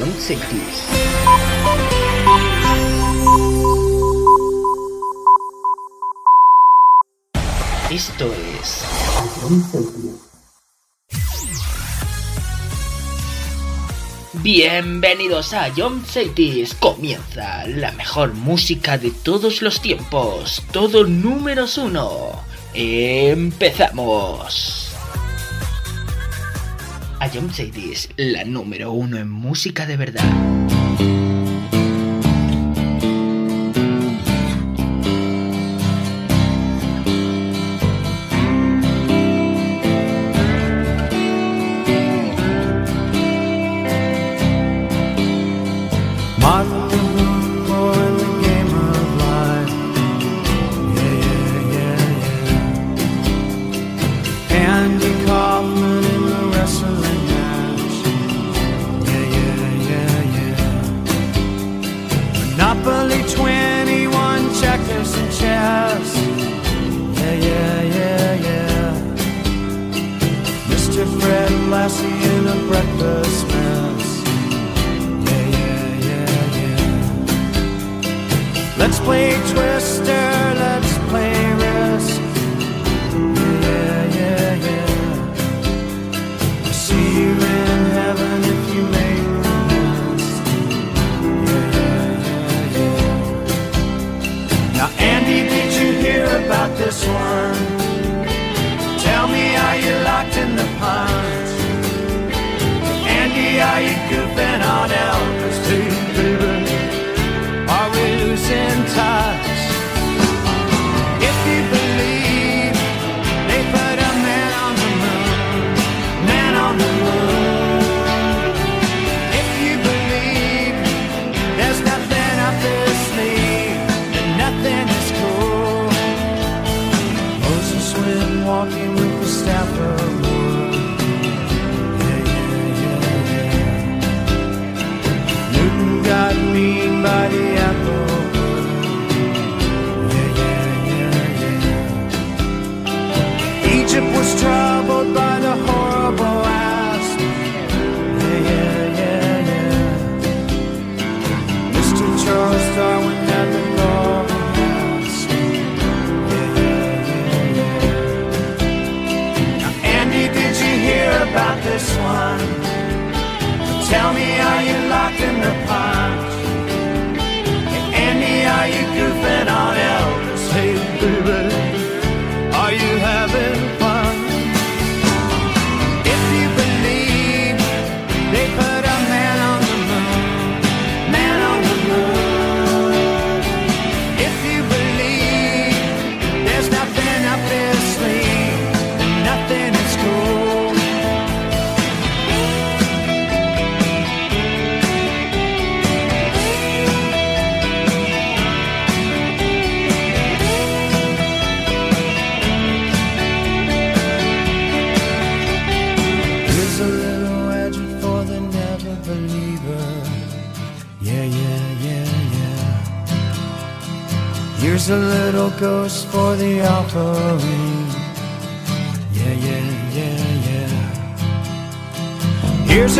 John Celtics. Esto es Bienvenidos a John Celtics. Comienza la mejor música de todos los tiempos. Todo números uno. Empezamos. A John Celtics, la número uno en música de verdad.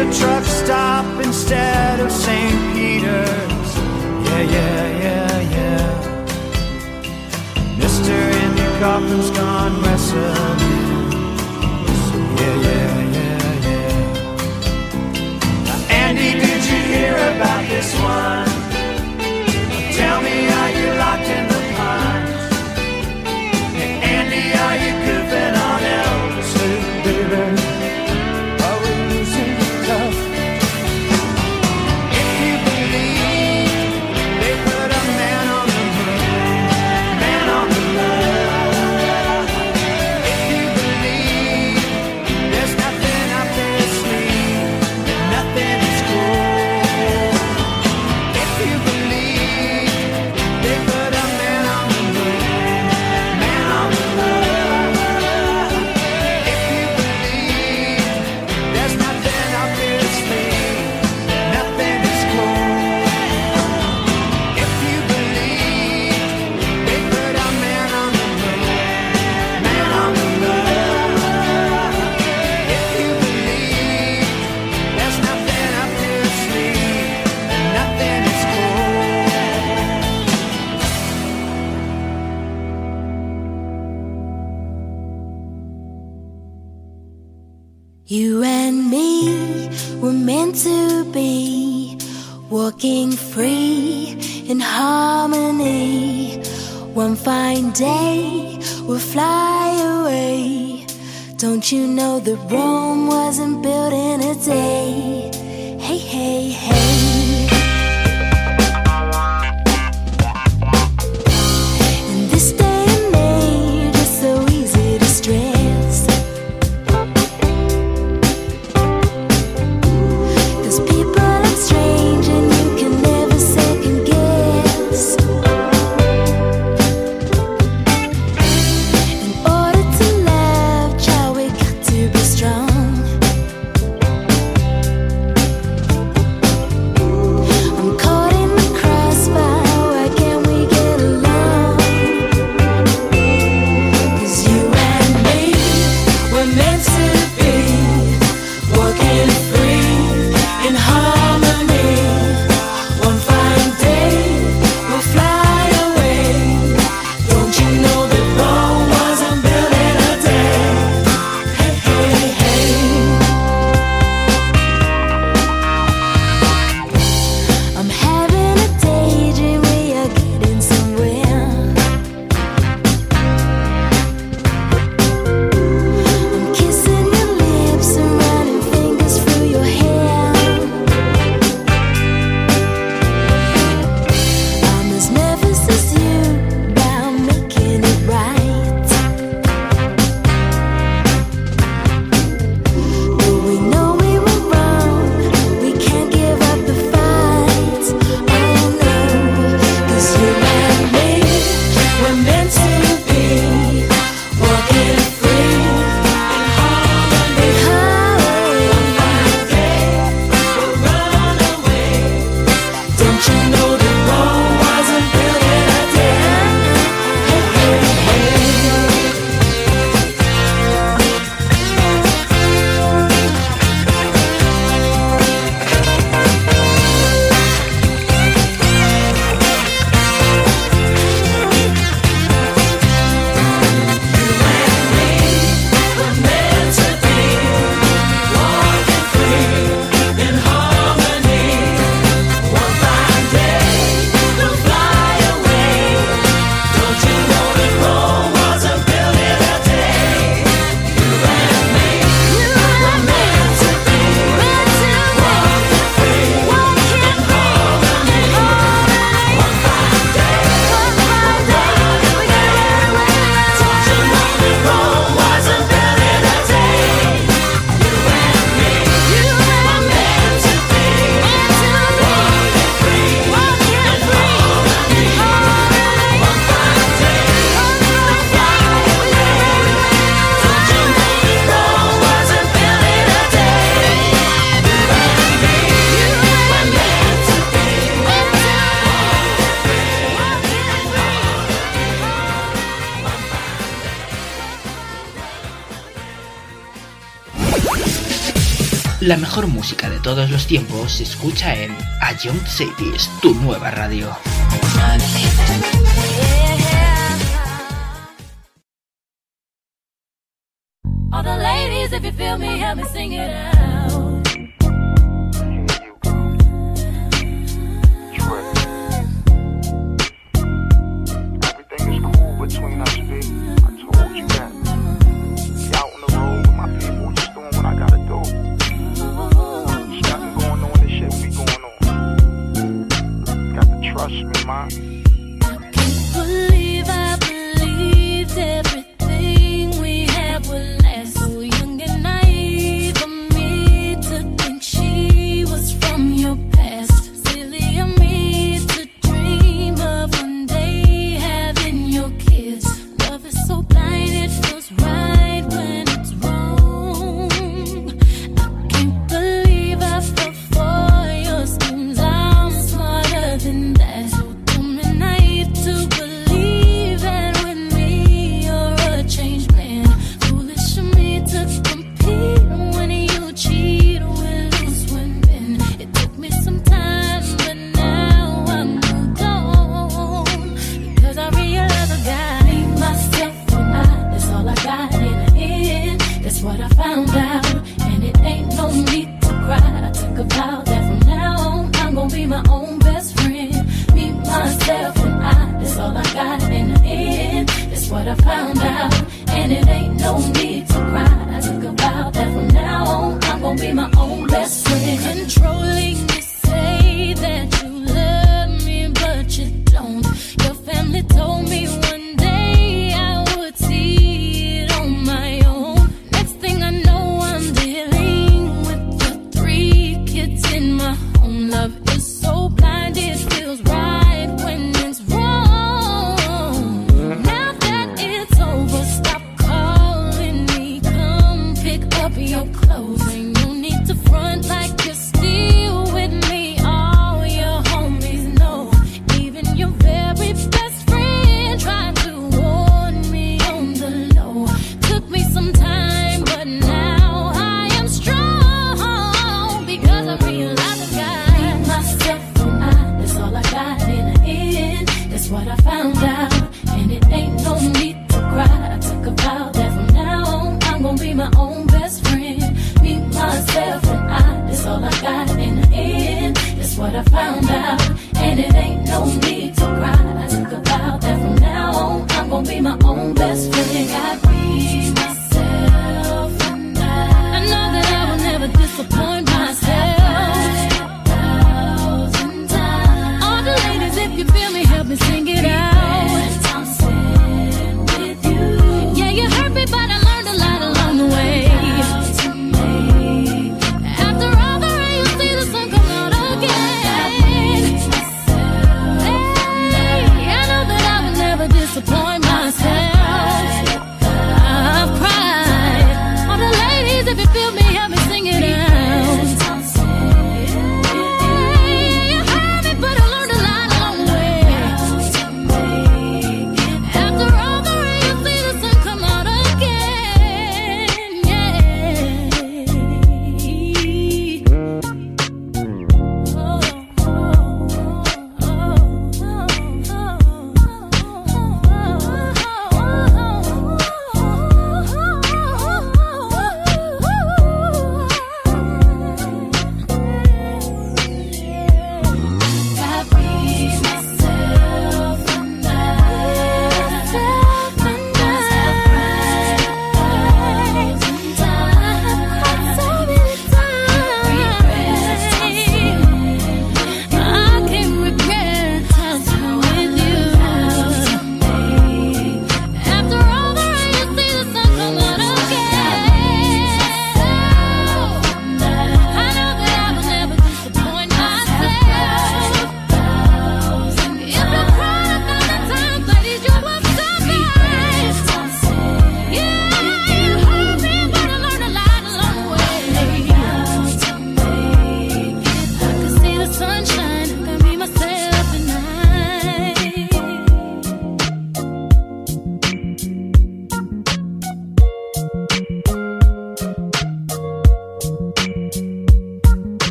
a truck stop instead. música de todos los tiempos se escucha en A Young Cities, tu nueva radio.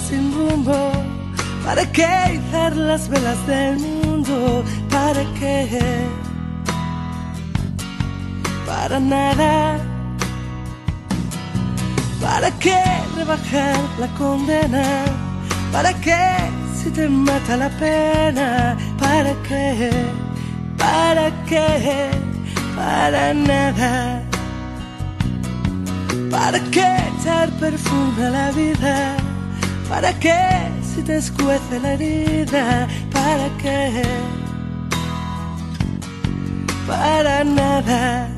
Sin rumbo? ¿Para qué izar las velas del mundo? ¿Para qué? Para nada. ¿Para qué rebajar la condena? ¿Para qué si te mata la pena? ¿Para qué? ¿Para qué? Para nada. ¿Para qué echar perfume a la vida? ¿Para qué si te escuece la herida? ¿Para qué? Para nada.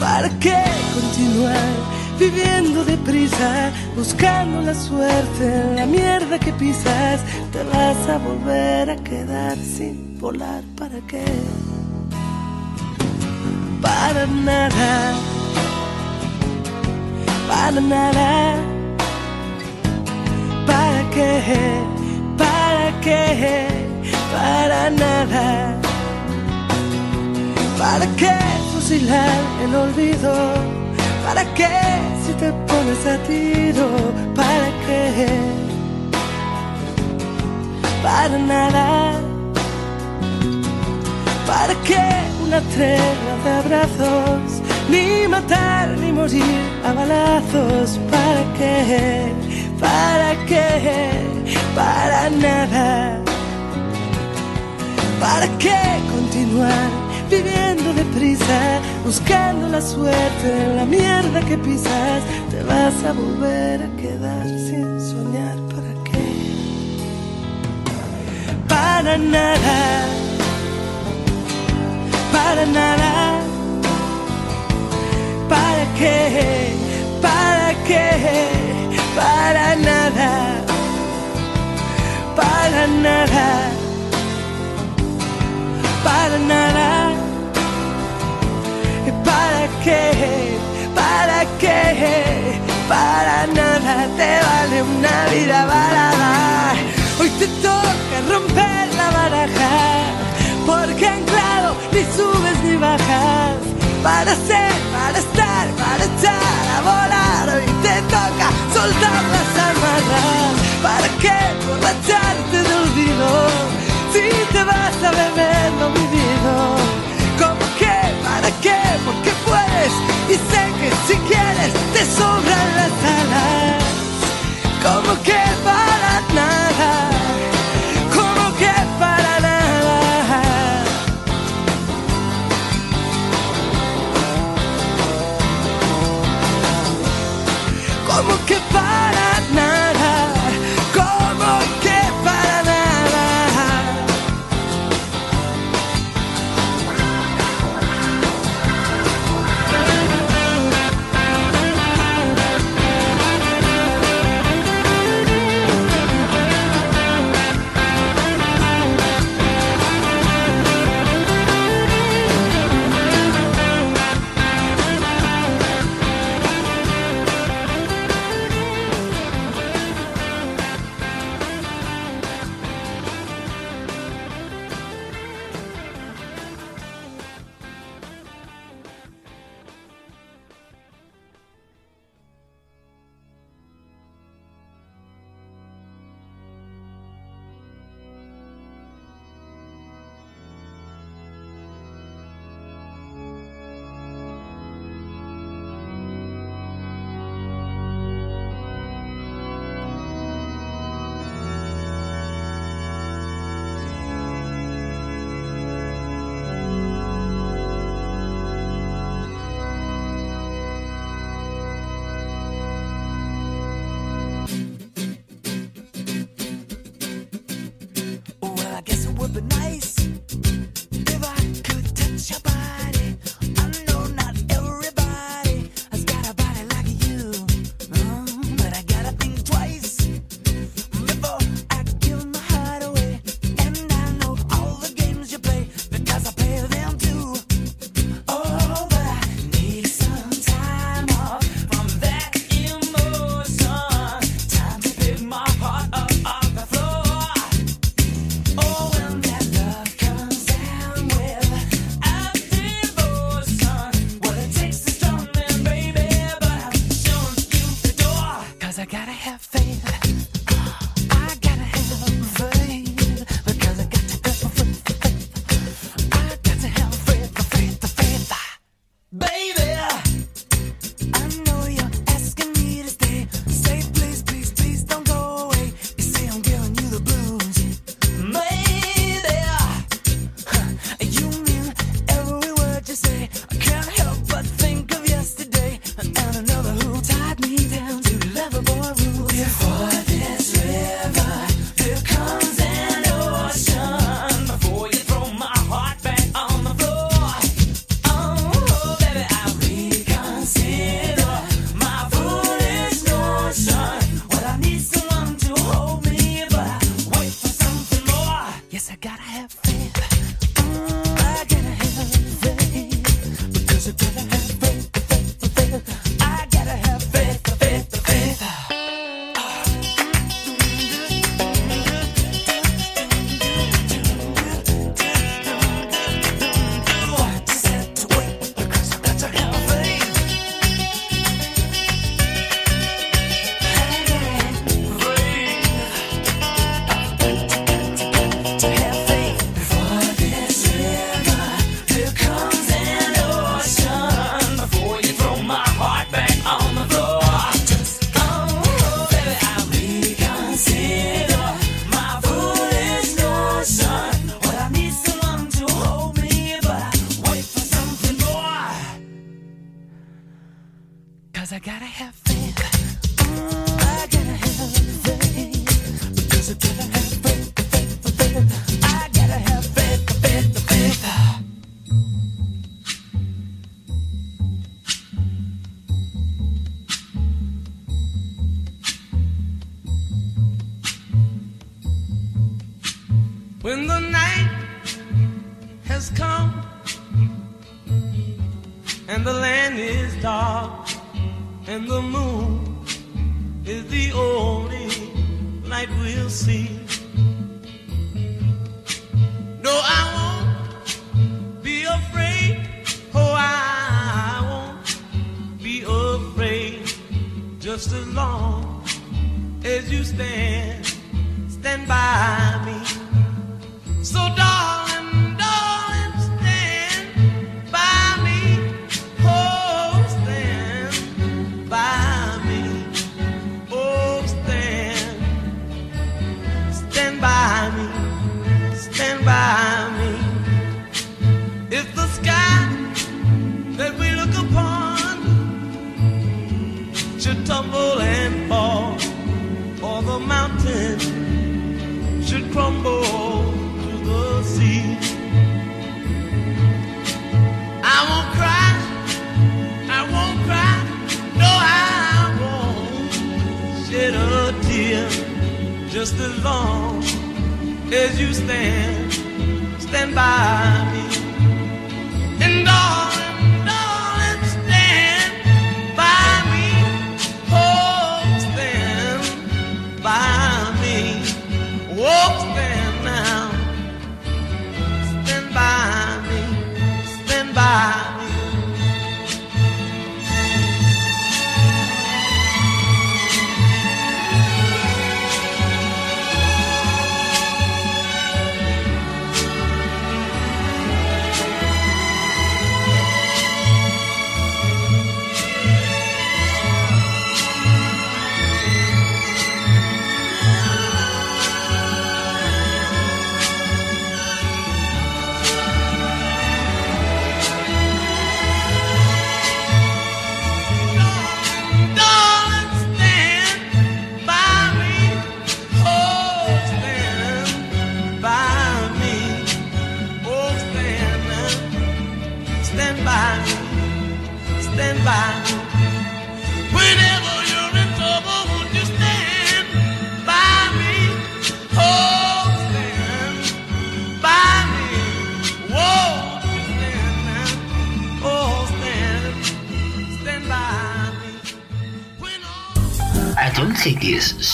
¿Para qué continuar viviendo deprisa, buscando la suerte en la mierda que pisas? Te vas a volver a quedar sin volar. ¿Para qué? Para nada. Para nada. ¿Para qué? ¿Para qué? Para nada. ¿Para qué fusilar el olvido? ¿Para qué si te pones a tiro? ¿Para qué? Para nada. ¿Para qué una tregua de abrazos? Ni matar ni morir a balazos. ¿Para qué? ¿Para qué? Para nada. ¿Para qué continuar viviendo deprisa, buscando la suerte la mierda que pisas? Te vas a volver a quedar sin soñar. ¿Para qué? Para nada. Para nada. ¿Para qué? ¿Para qué? Para nada. Para nada. Para nada. ¿Para qué? ¿Para qué? Para nada te vale una vida varada. Hoy te toca romper la baraja. Porque anclado ni subes ni bajas. Para ser, soltar las amarras. ¿Para qué borracharte de olvido? Si te vas a beber lo vivido. ¿Cómo que? ¿Para qué? Porque puedes. Y sé que si quieres te sobran las alas. ¿Cómo que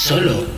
solo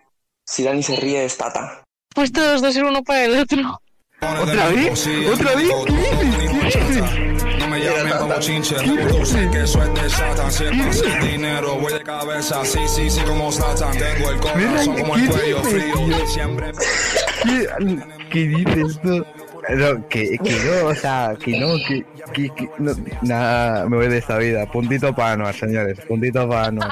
si Dani se ríe es Tata. Pues todos dos ser uno para el otro. ¿Otra vez? ¿Otra vez? ¿Qué dices? ¿Qué dices? No me llamen como chinche, que es de Satan. Si es para hacer dinero, voy de cabeza, sí, sí, sí, como Satan. Tengo el corazón como el ¿qué cuello frío, siempre. ¿Qué, qué dices tú? No, que, que no, o sea, que no, que, que, que no, nada, me voy de esta vida. Puntito para Anuar, señores, puntito para Anuar.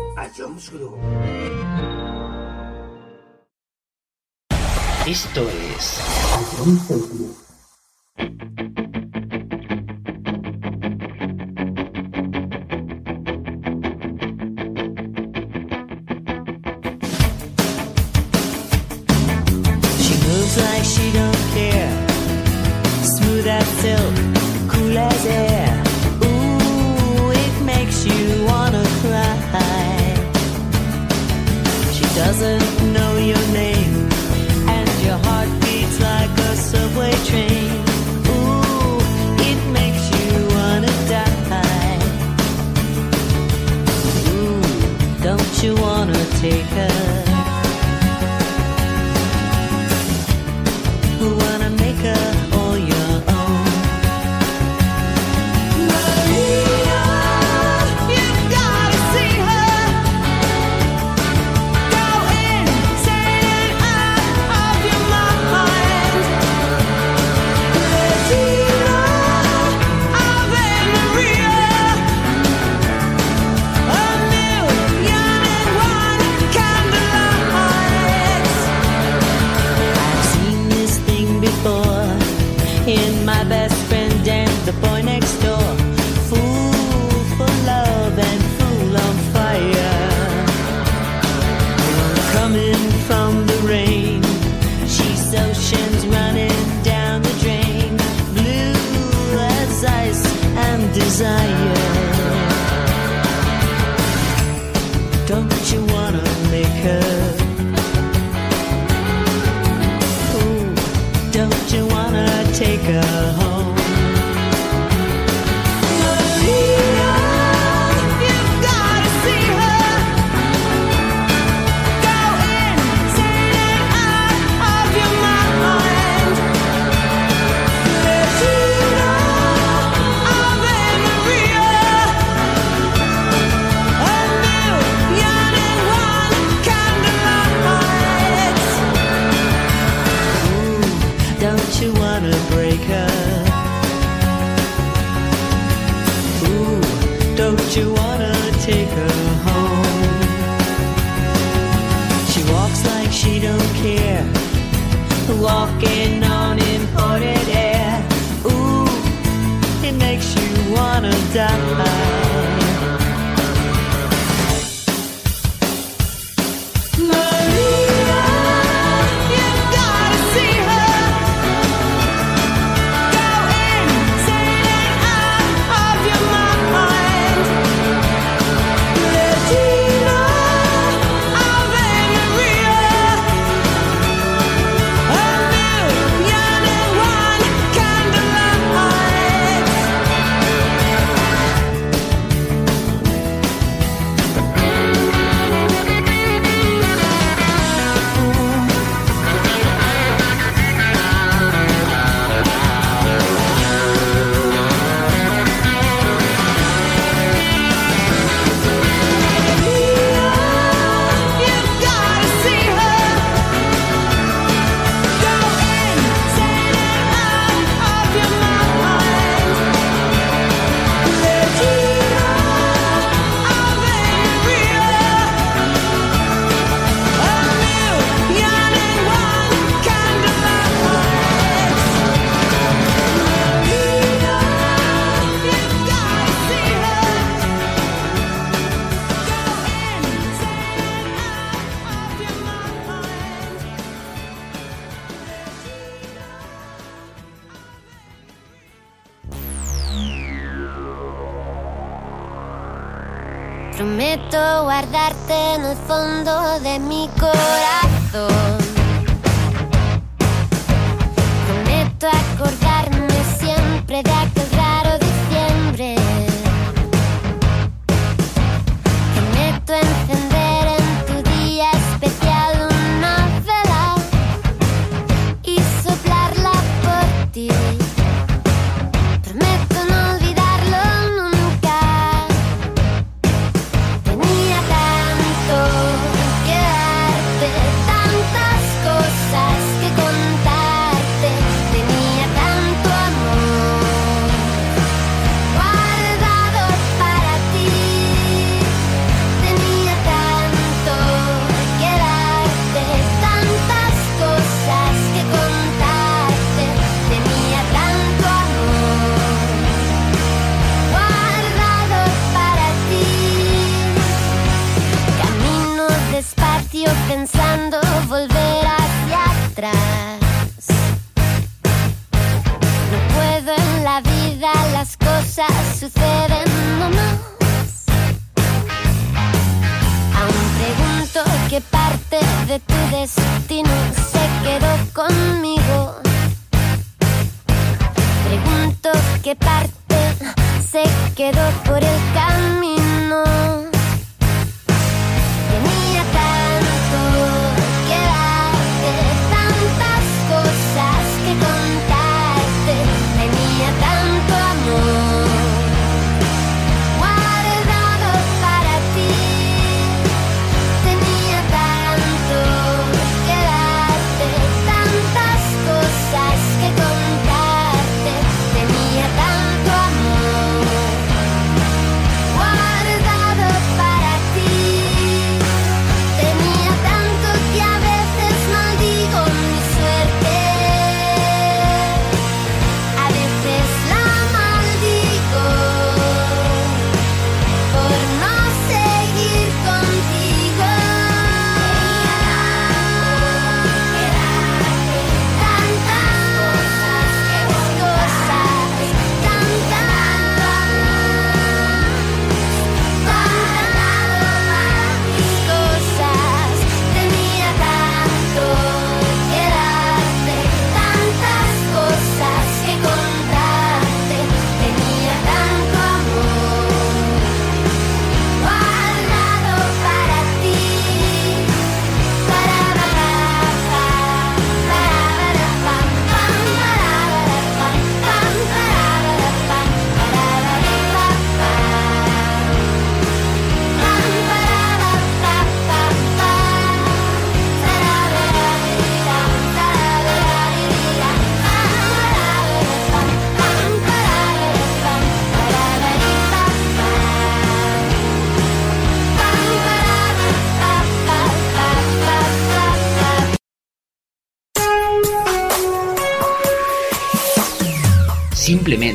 A Jones Group. Esto es She moves like she don't care. Smooth as silk, cool as air. Doesn't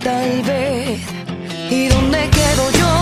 tal vez. ¿Y dónde quedo yo?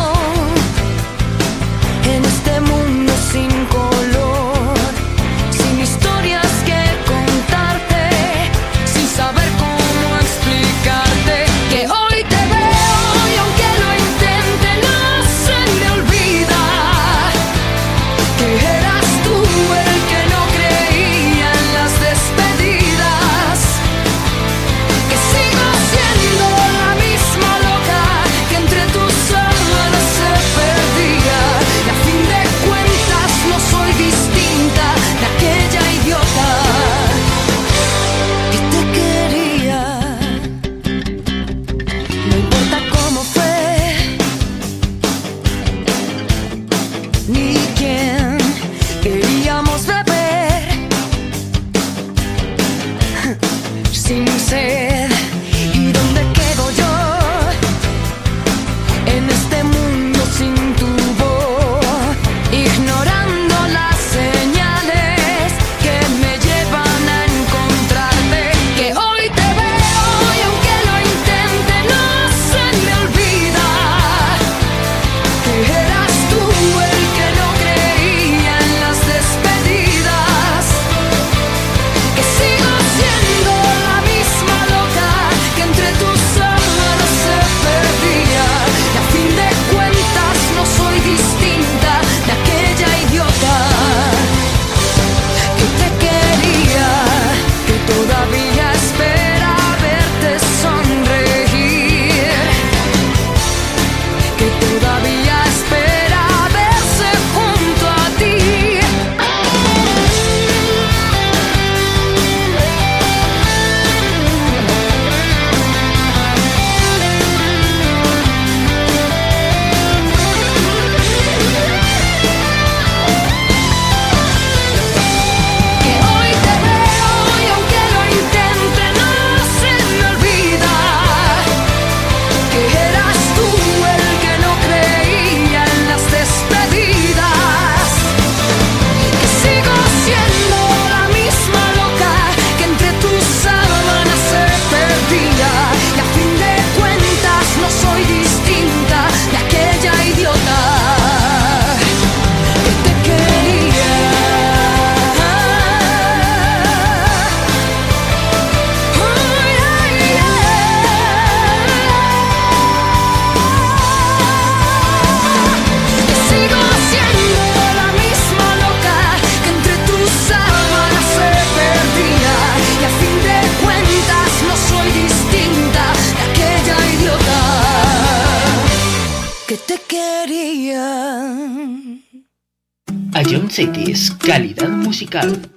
Go.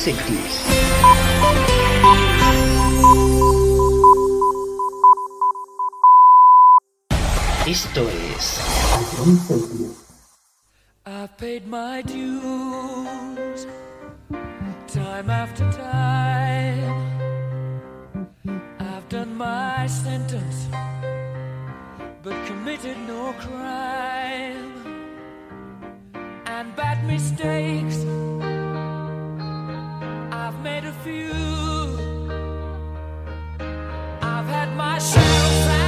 60s. Esto es. I've paid my dues time after time. I've done my sentence, but committed no crime and bad mistakes made a few. I've had my share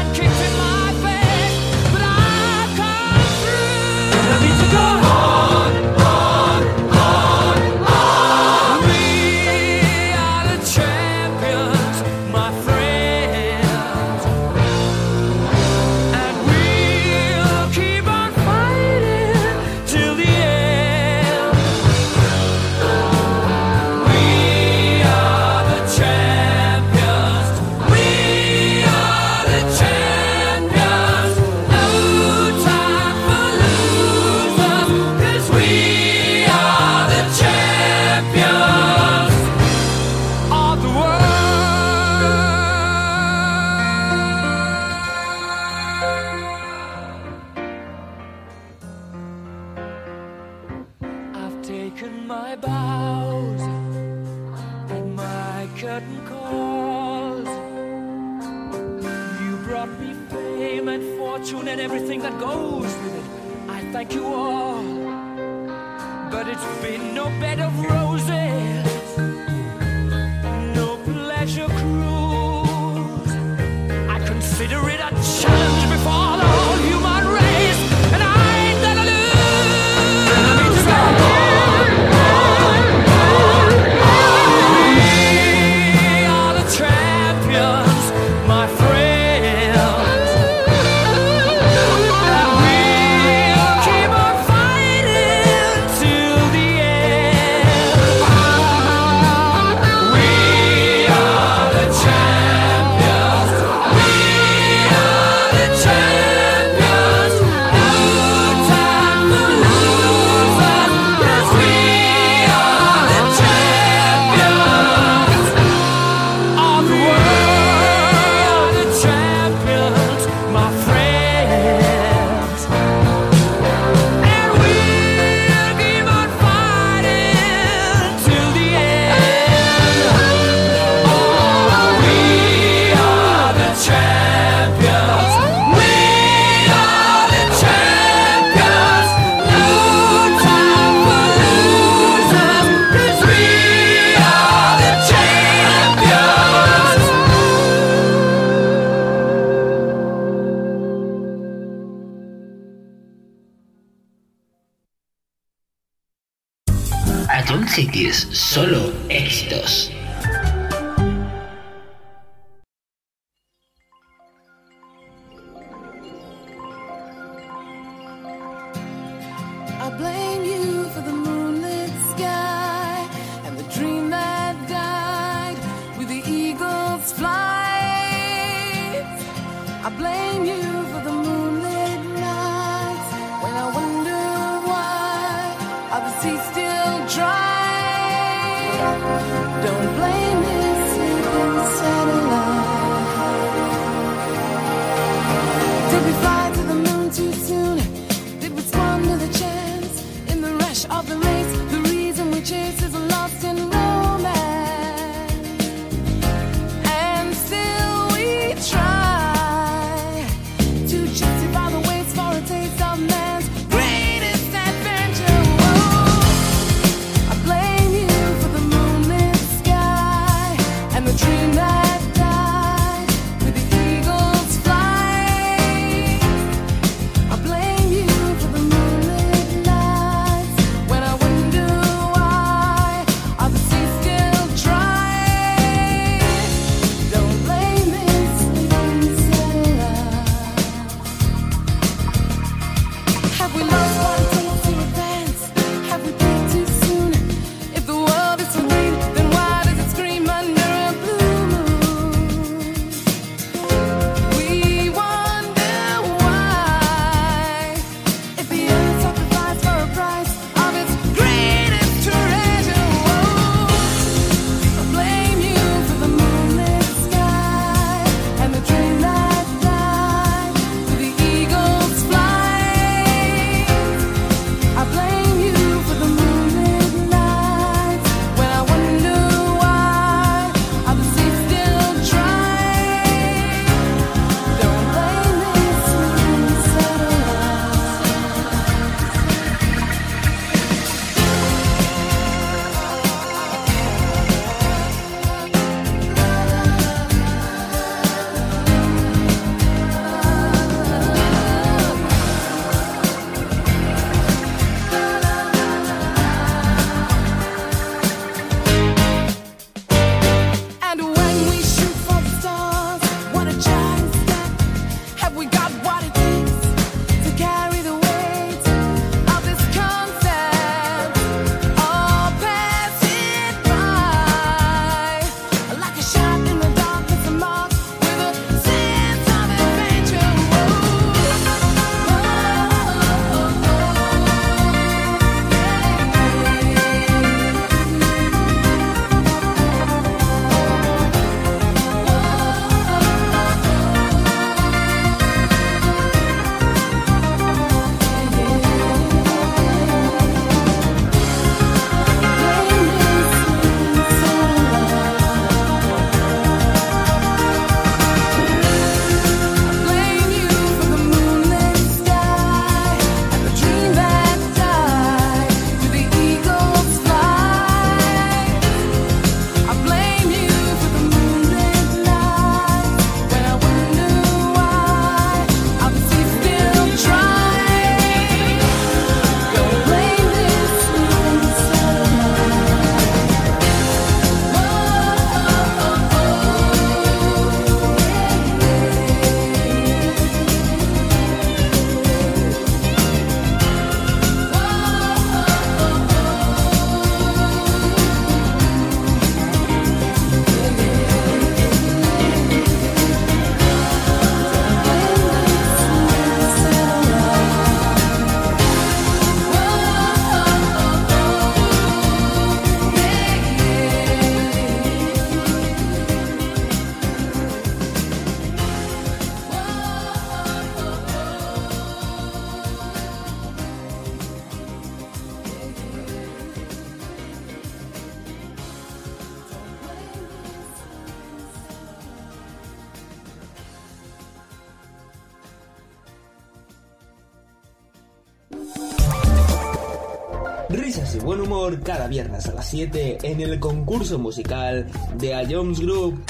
cada viernes a las 7 en el concurso musical de A Jones Group.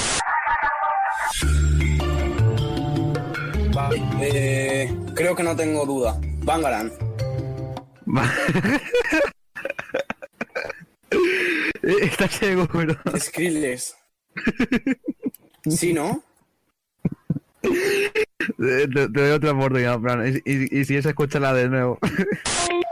Eh, creo que no tengo duda. Bangaran. Eh, está seguro. Skrillex. ¿Sí, no? Eh, te, doy otra oportunidad, Fran. Y, y, y si es, escúchala de nuevo.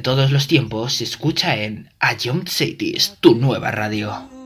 todos los tiempos se escucha en A Young Cities, tu nueva radio.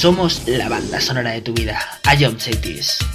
Somos la banda sonora de tu vida. I am Cities.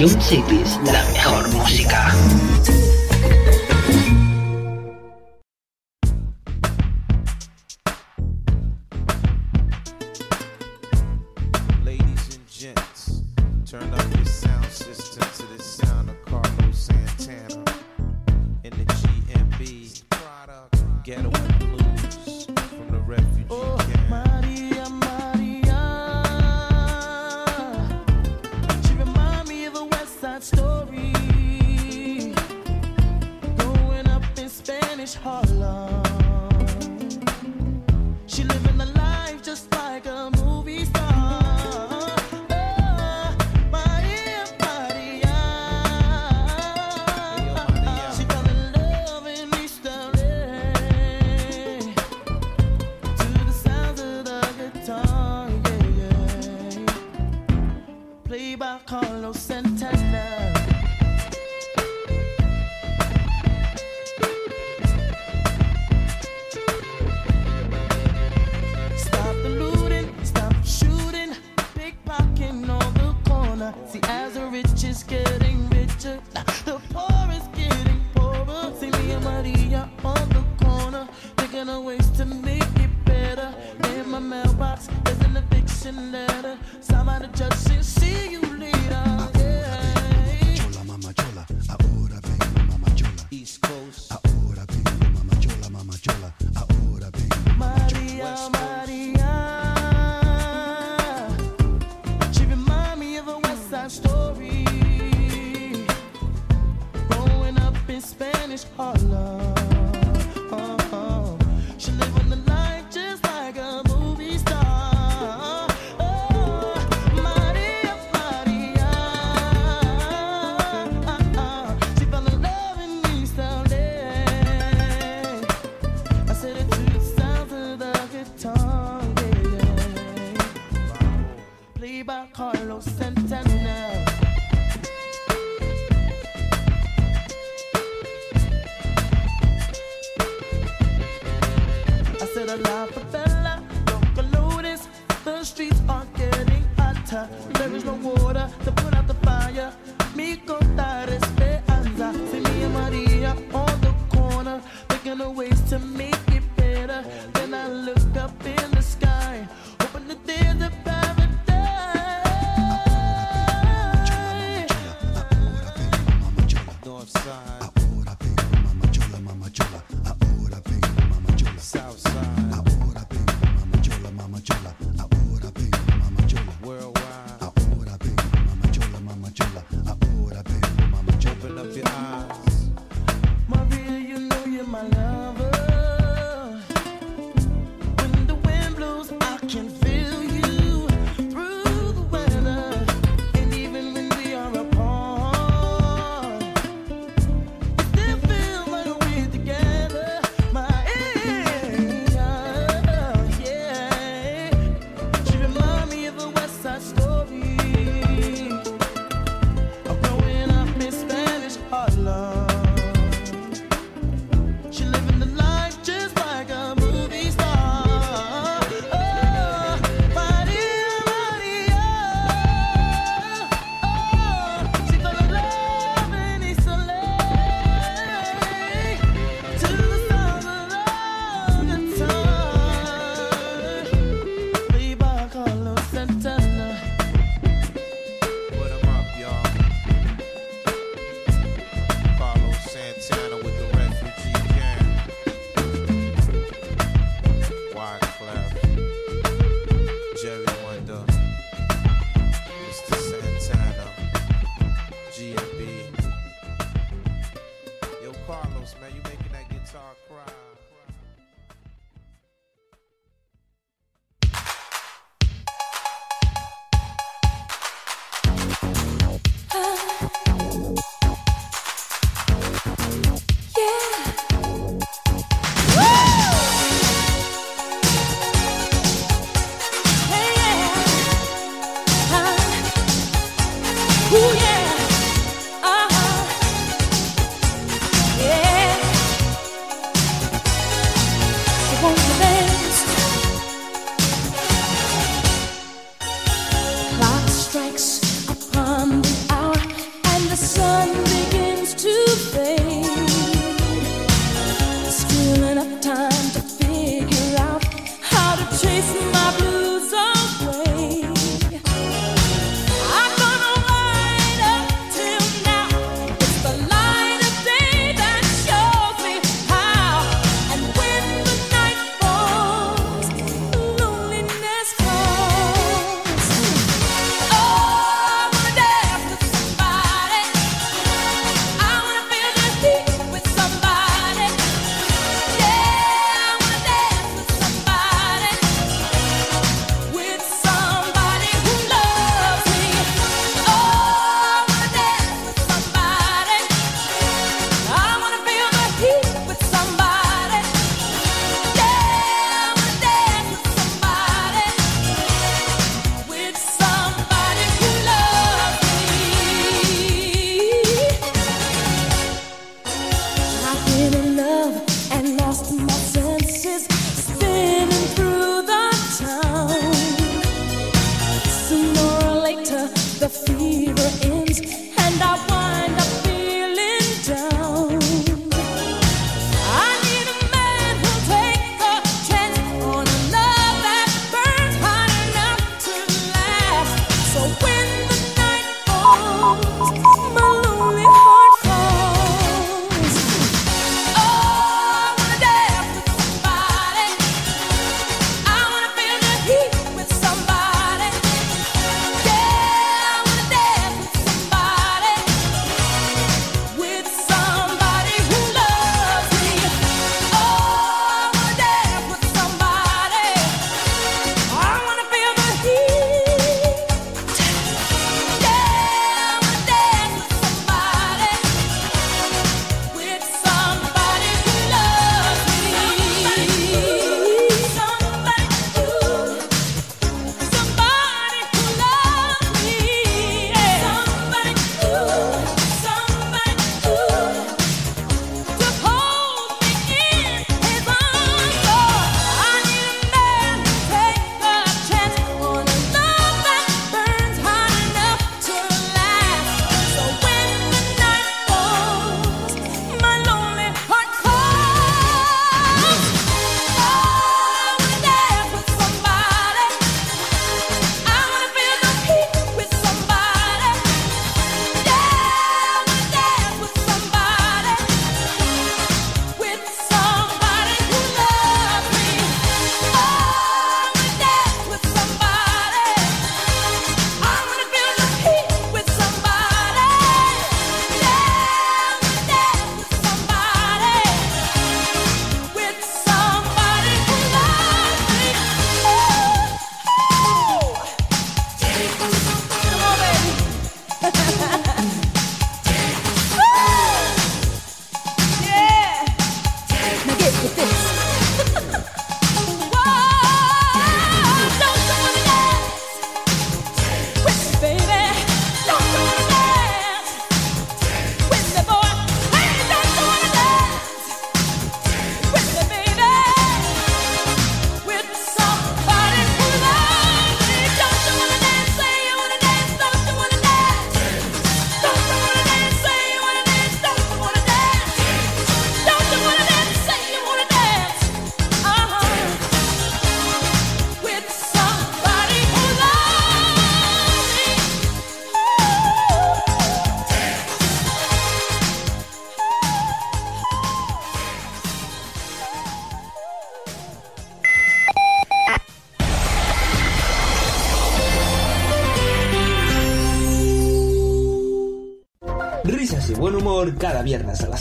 Young Cities, la mejor música.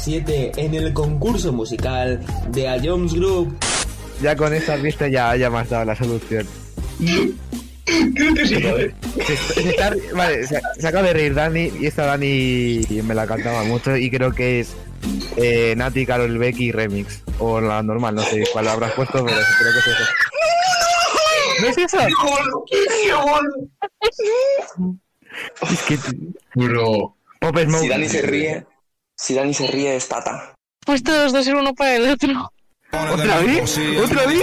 2007 en el concurso musical de A Jones Group. Ya con esta pista ya, ya me has dado la solución. Creo que sí, vale. Se, se, vale, se, se acaba de reír Dani y esta Dani me la cantaba mucho y creo que es eh, Nati, Carol Becky Remix. O la normal, no sé cuál habrás puesto, pero creo que es eso. ¿No es eso? ¡Qué Es que... Bro. Pop Smoke. Si Dani se ríe si Dani se ríe es Tata. Pues todos dos ser uno para el otro. ¿Otra vez? ¿Otra vez?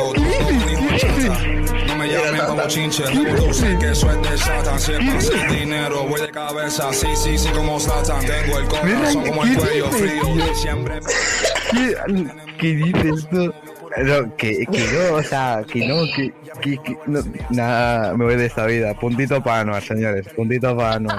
No me llamen como chinche, tú sé que eso es de Satan. Si es para hacer dinero, voy de cabeza, sí, sí, sí, como Satan. Tengo el corazón como el cuello frío, siempre ¿Qué, qué dices tú? No, que, que no, o sea, que no, que, que, que no, nada, me voy de esta vida. Puntito para Anuar, señores, puntito para Anuar.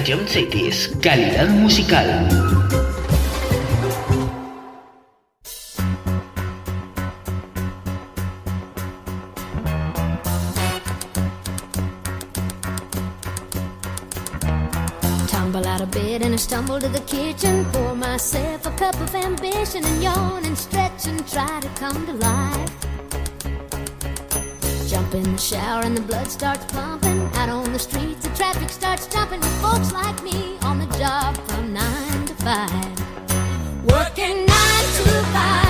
Cities, calidad musical. Tumble out of bed and I stumble to the kitchen. Pour myself a cup of ambition and yawn and stretch and try to come to life. Jump in the shower and the blood starts pumping. Out on the streets, the traffic starts jumping with folks like me on the job from nine to five. Working nine to five.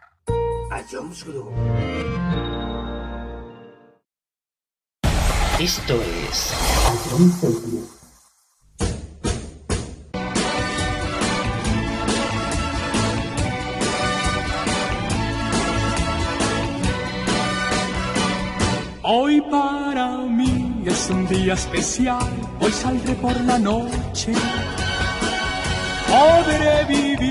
a Jonesgrove. Esto es Hoy para mí es un día especial, hoy saldré por la noche, podré vivir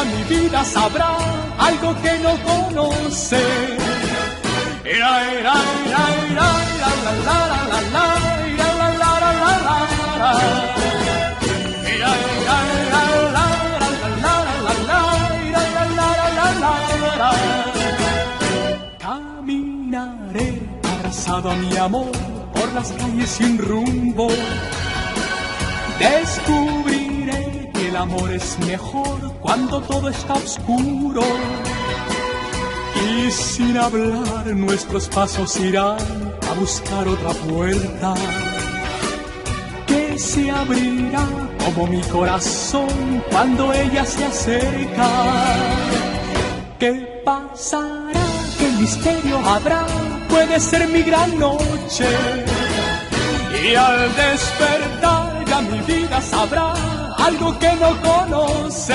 ya mi vida sabrá algo que no conoce. Ira, ira, ira, ira, la, la, la, la, la, la, la, la, la, la, la. La, la, la, la, la, la, la, la. Caminaré a mi amor por las calles sin rumbo. El amor es mejor cuando todo está oscuro. Y sin hablar nuestros pasos irán a buscar otra puerta que se abrirá como mi corazón cuando ella se acerca. ¿Qué pasará? ¿Qué misterio habrá? Puede ser mi gran noche. Y al despertar ya mi vida sabrá algo que no conoce.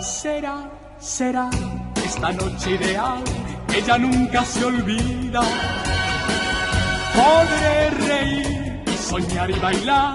Será, será esta noche ideal, ella nunca se olvida. Podré reír y soñar y bailar,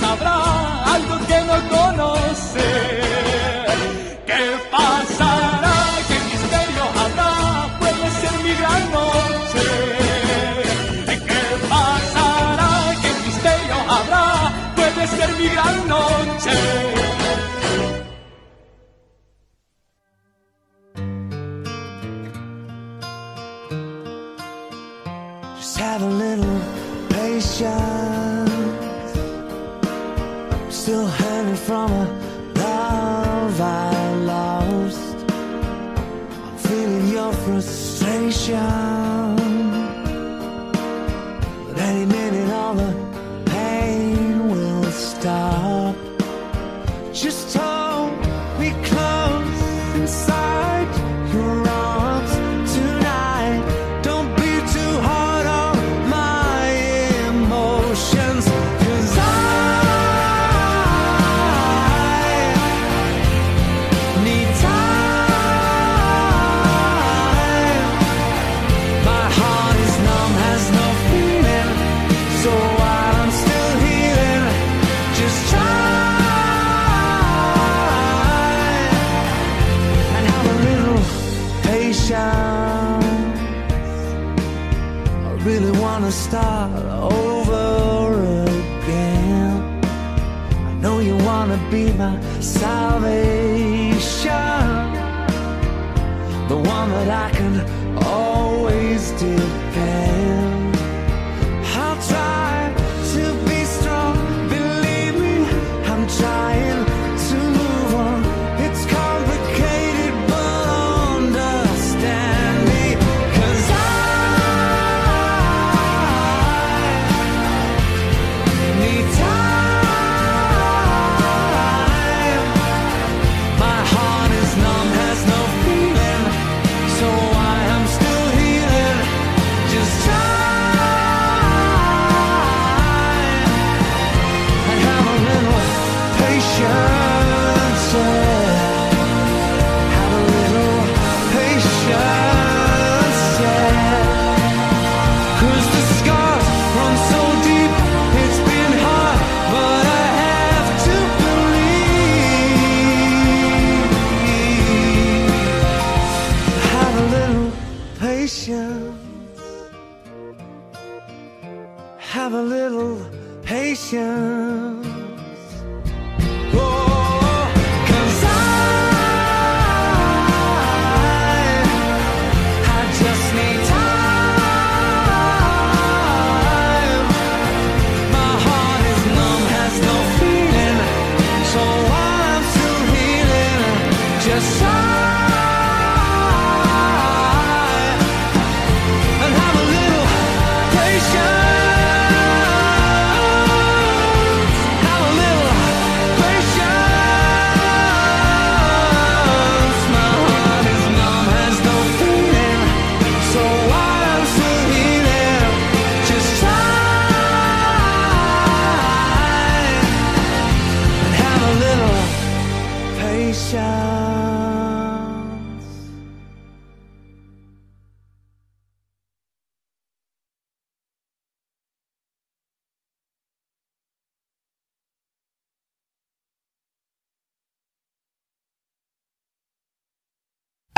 sabrá algo que no conoce. ¿Qué pasará? ¿Qué misterio habrá? Puede ser mi gran noche. ¿Qué pasará? ¿Qué misterio habrá? Puede ser mi gran noche. Just have a little patience. shine.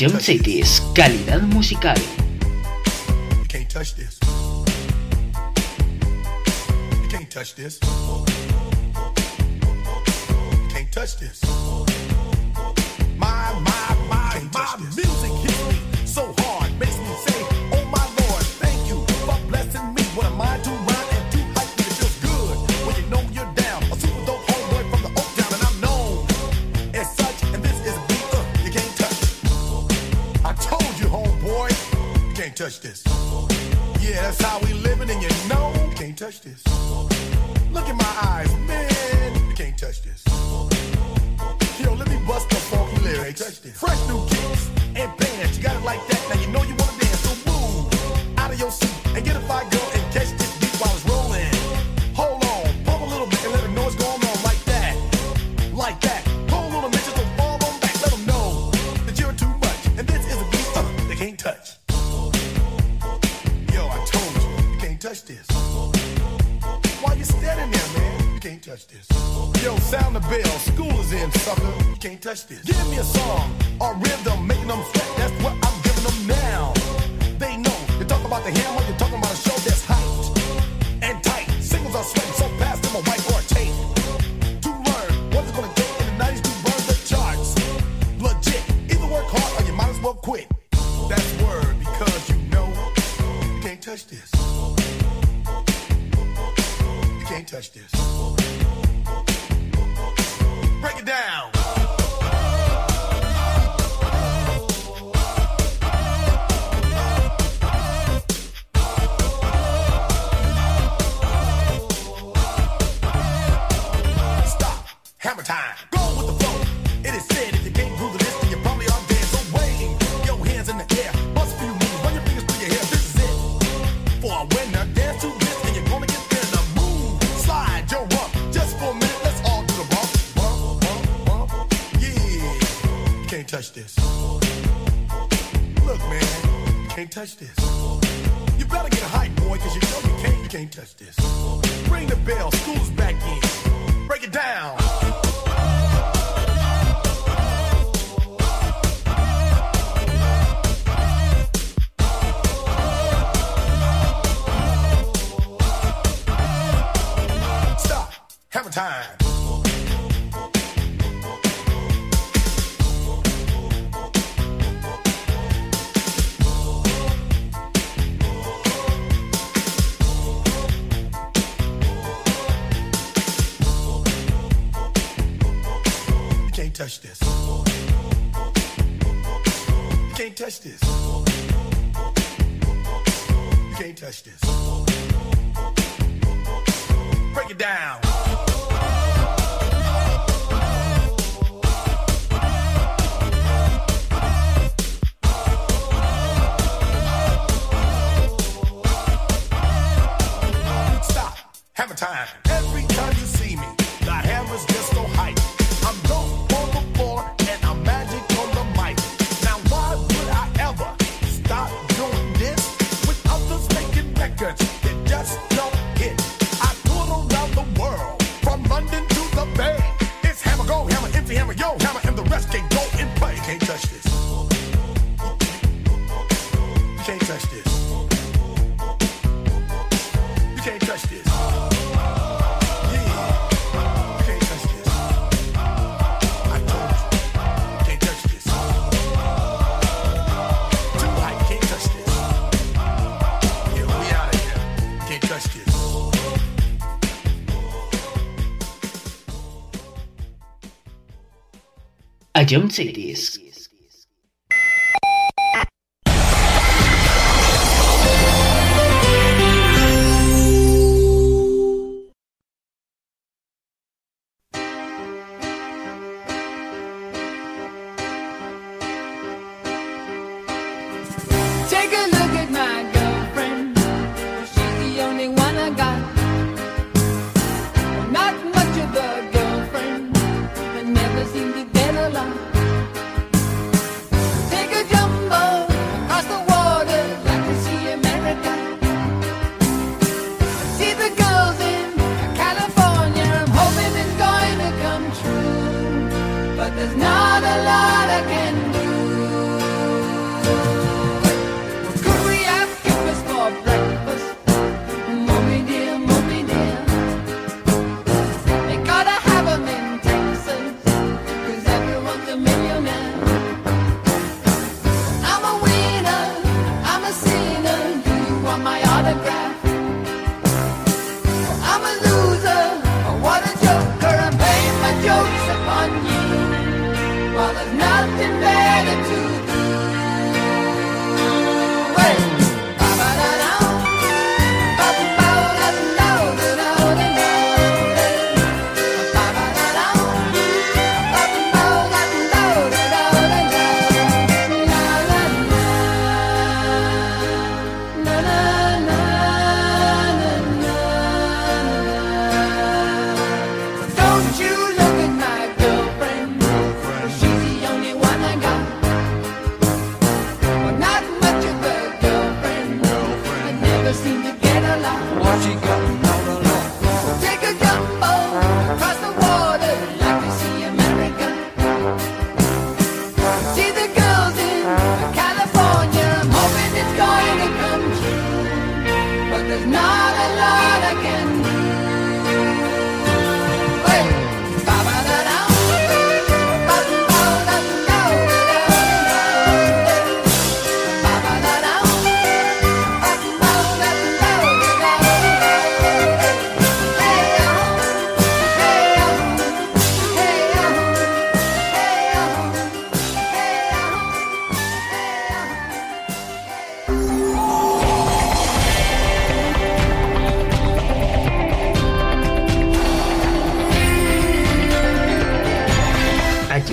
Jump City es calidad musical. Can't touch this. You can't touch this. touch this. You better get a hype, boy, cause you know you can't, you can't touch this. Medium CDs.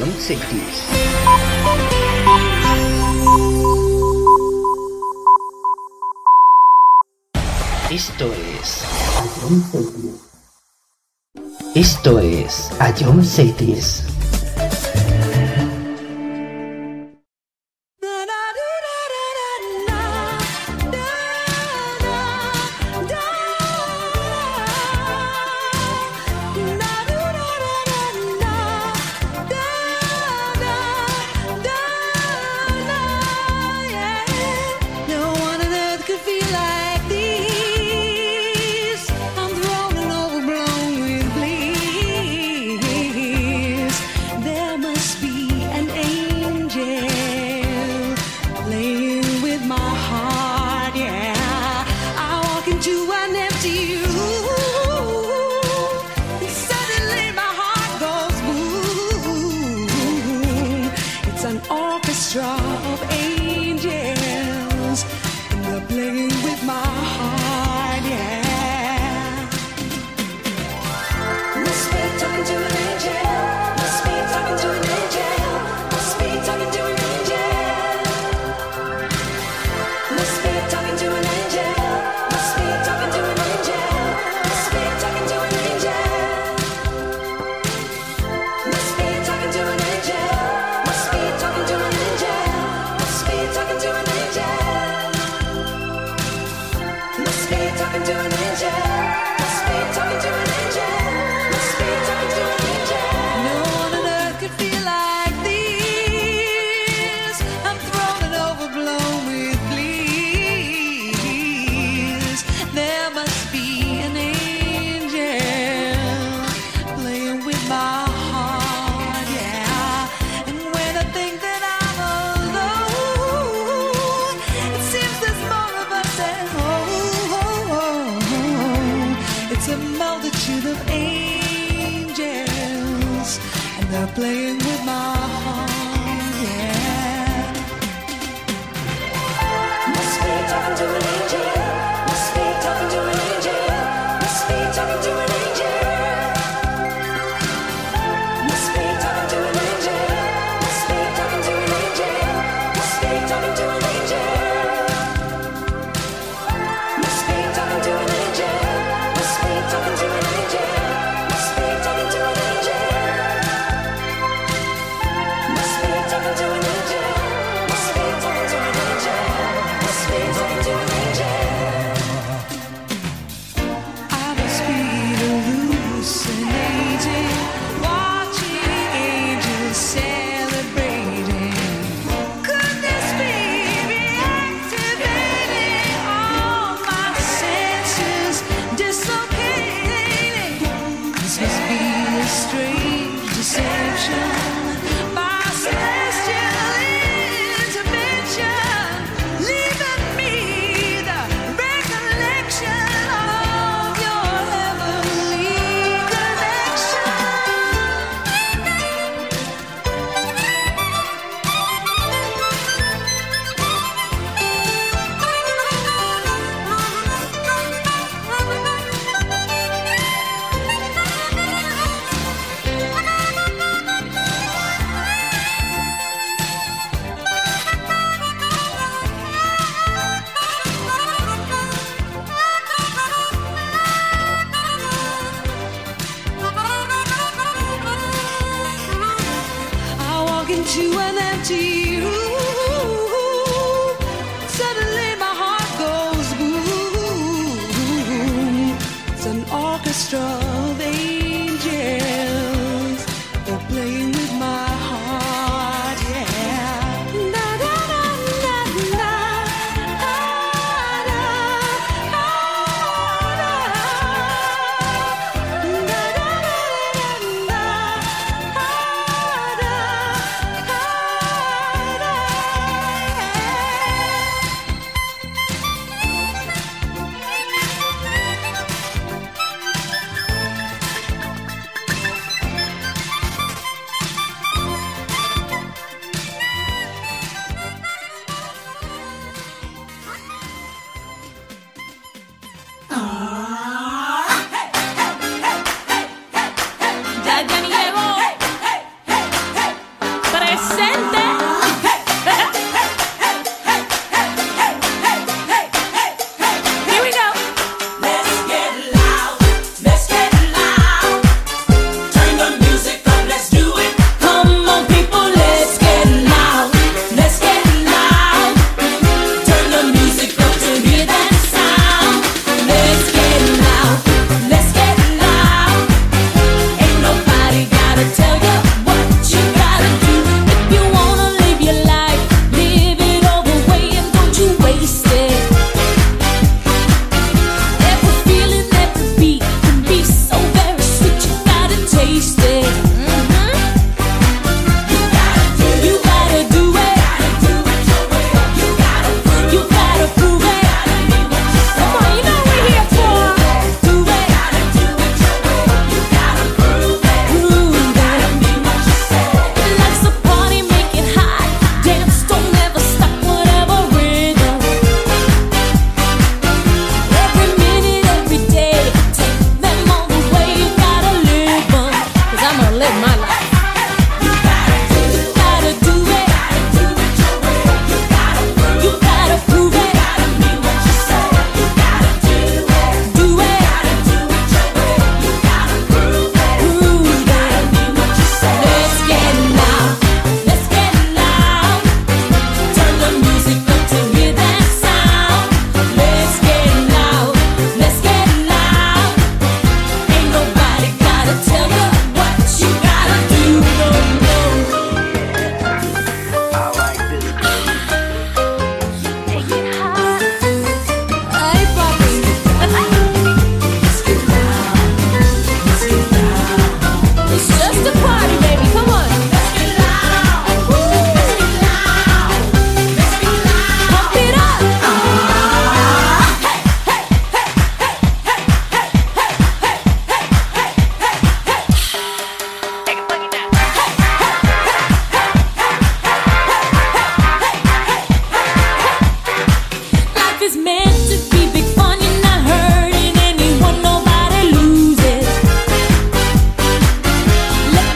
Sonic Safeties. Esto es. Esto es Ion Safeties.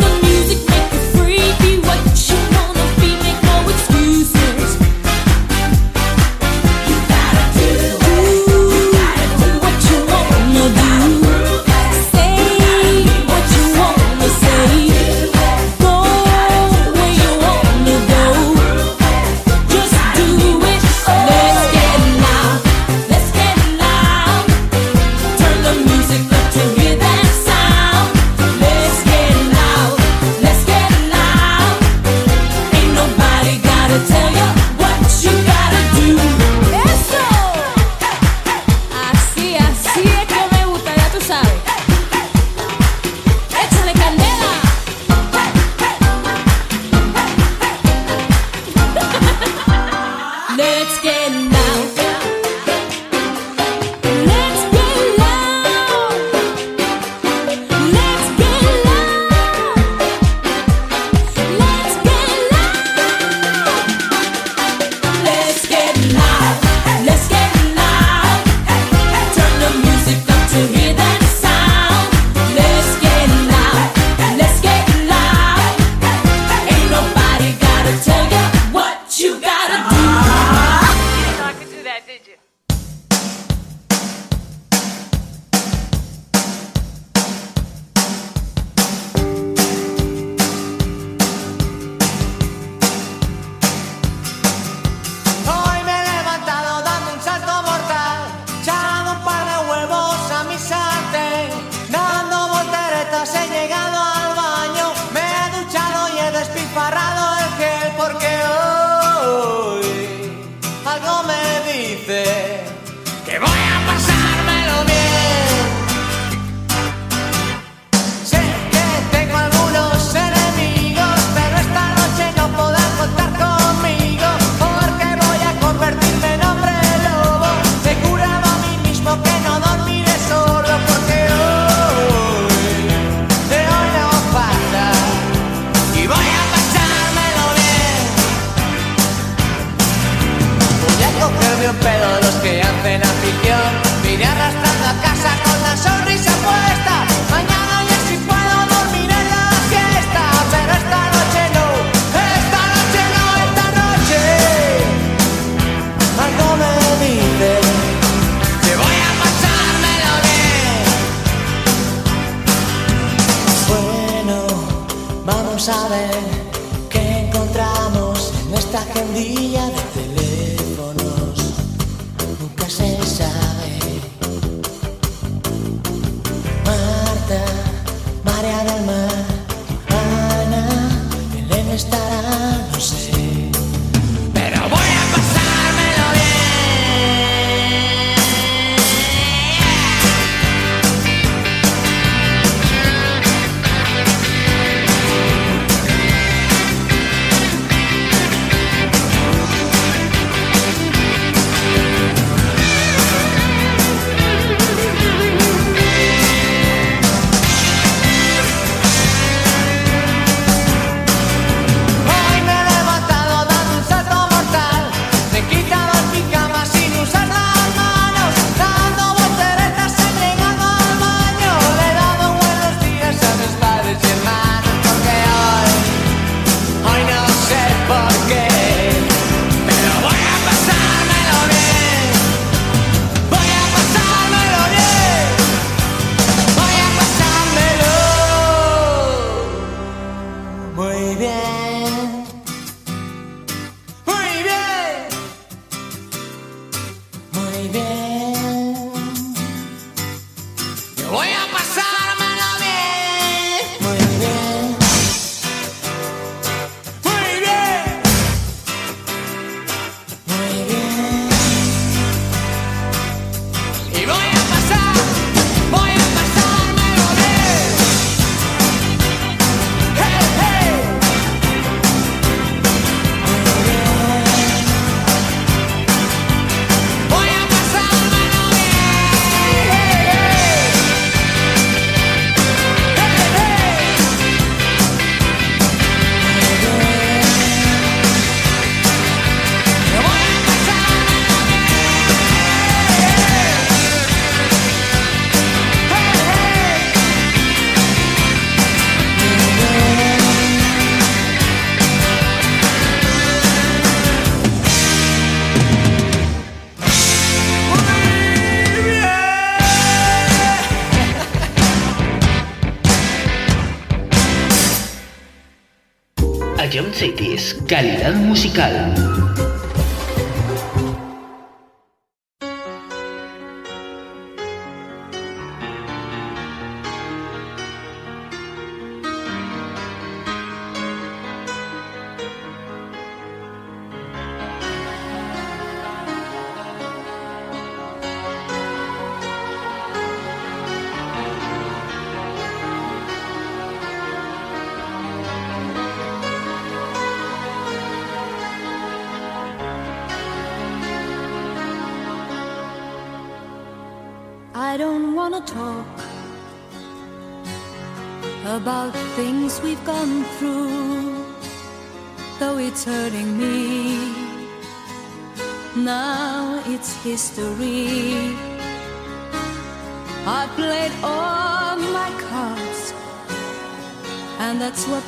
You. musical.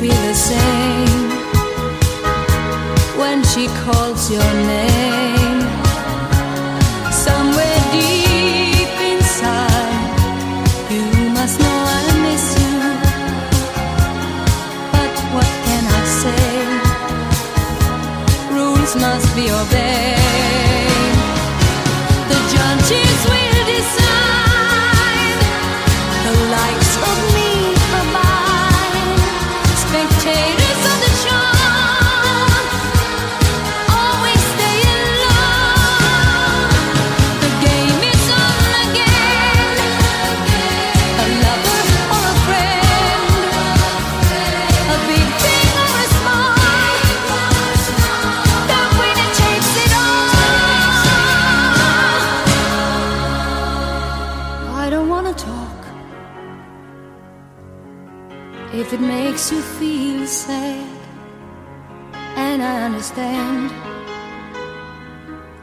feel the same when she calls your name.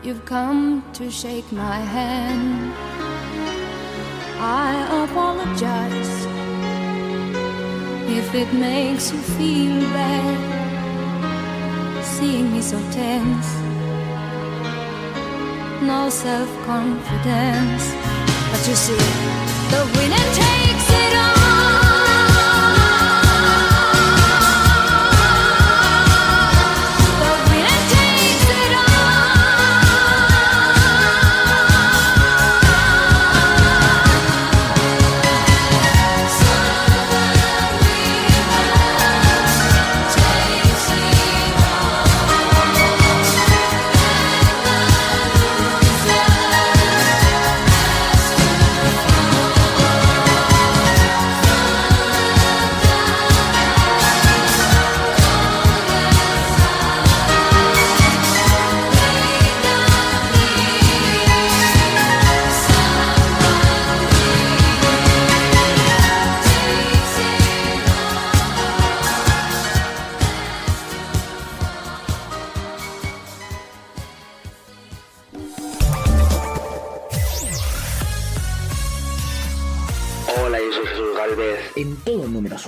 You've come to shake my hand. I apologize if it makes you feel bad seeing me so tense. No self confidence, but you see, the winner takes it all.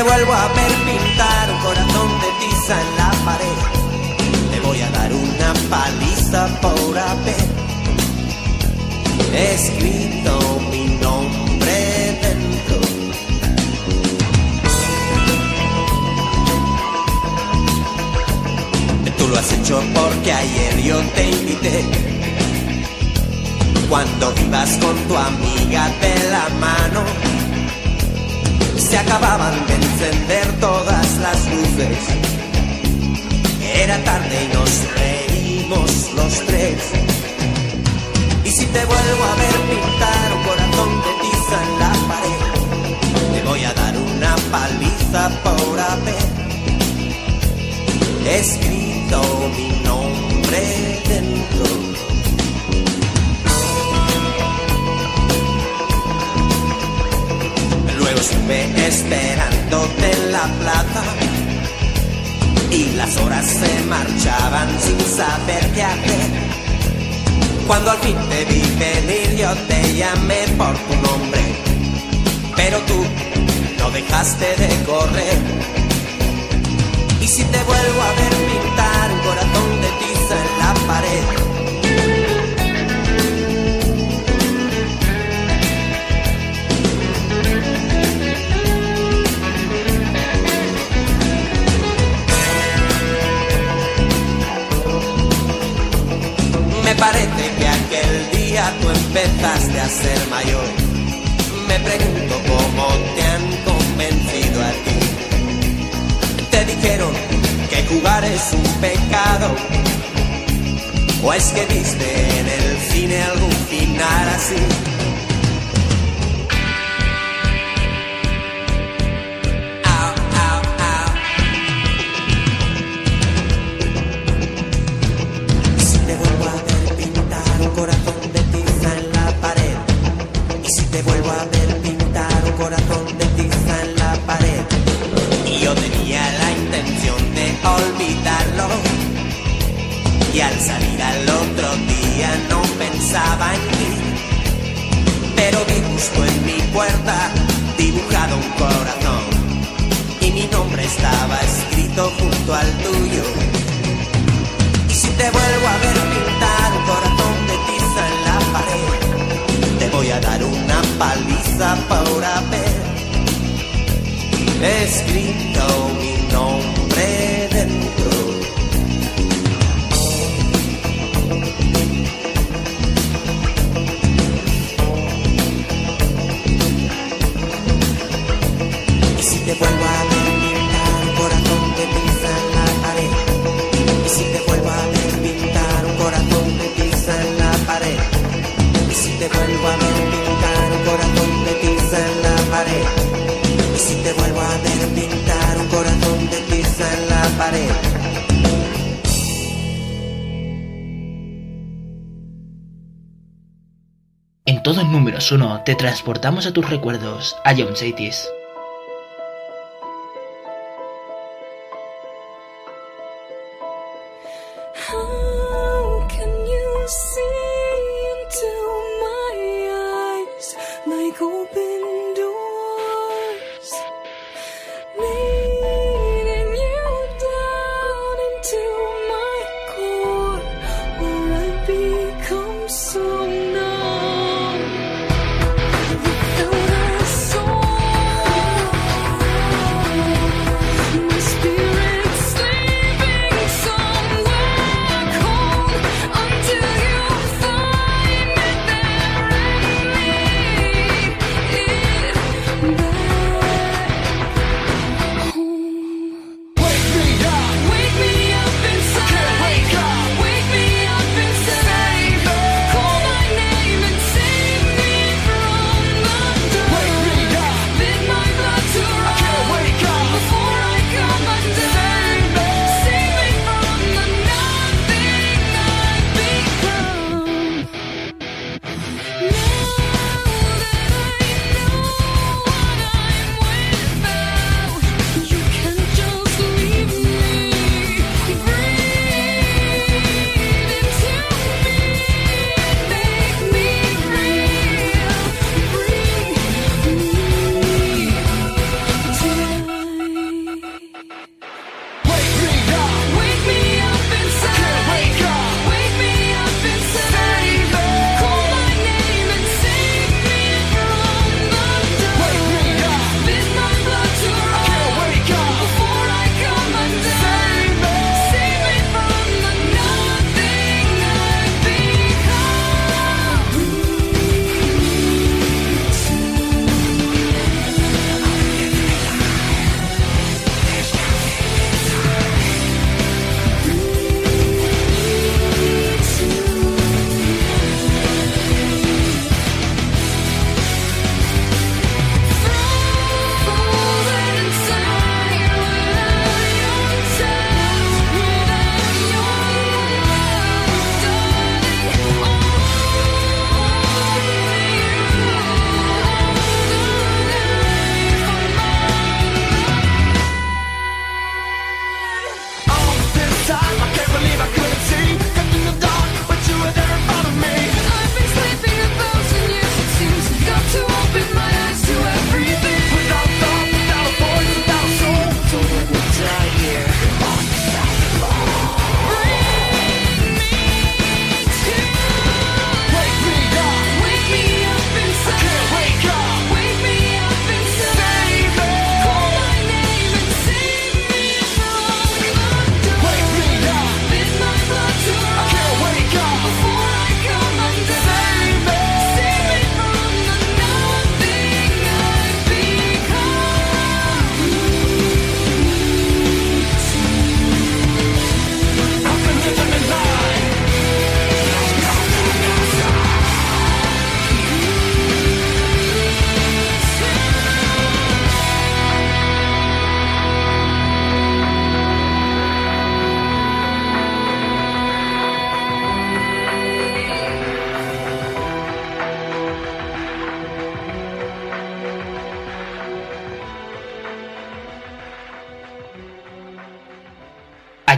te vuelvo a ver pintar un corazón de tiza en la pared, te voy a dar una paliza por haber escrito mi nombre dentro. Tú lo has hecho porque ayer yo te invité. Cuando vivas con tu amiga de la mano se acababan de encender todas las luces. Era tarde y nos reímos los tres. Y si te vuelvo a ver pintar un corazón de tiza en la pared, te voy a dar una paliza por haber escrito mi nombre dentro. Luego estuve esperándote en la plaza y las horas se marchaban sin saber qué hacer. Cuando al fin te vi venir yo te llamé por tu nombre, pero tú no dejaste de correr. Y si te vuelvo a ver pintar un corazón de tiza en la pared, día tú empezaste a ser mayor. Me pregunto cómo te han convencido a ti. Te dijeron que jugar es un pecado. ¿O es que viste en el cine algún final así? Escrito pared. En todos números uno te transportamos a tus recuerdos, a John Satis.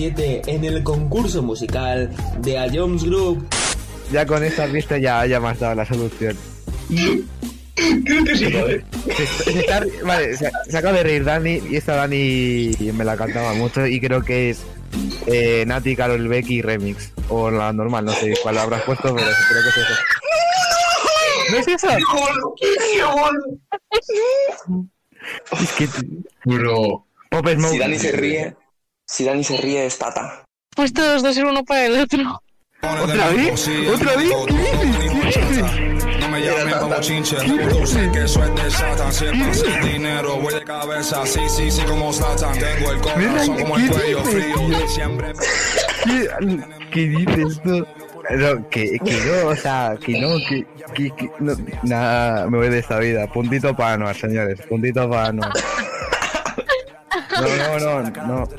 7 en el concurso musical de A Jones Group. Ya con esta pista ya, ya me has dado la solución. Creo que sí, ¿vale? Se, se está- vale, se, se acaba de reír Dani y esta Dani me la cantaba mucho y creo que es eh, Nati, Carol Becky Remix. O la normal, no sé cuál habrás puesto, pero creo que es eso. ¿No es eso? Es que... Bro. Pop Smoke. Si Dani se ríe, si Dani se ríe es Tata. Pues todos dos ser uno para el otro. ¿Otra vez? ¿Otra vez? No me llamen como chinche, tú sé que eso es de Satan. Siempre sin dinero, voy de cabeza, sí, sí, sí, como Satan. Tengo el corazón como el cuello frío, siempre. ¿Qué, qué dices tú? No, que, que no, o sea, que no, que, que, que no, nada, me voy de esta vida. Puntito para Anuar, señores, puntito para. No, no, no, no,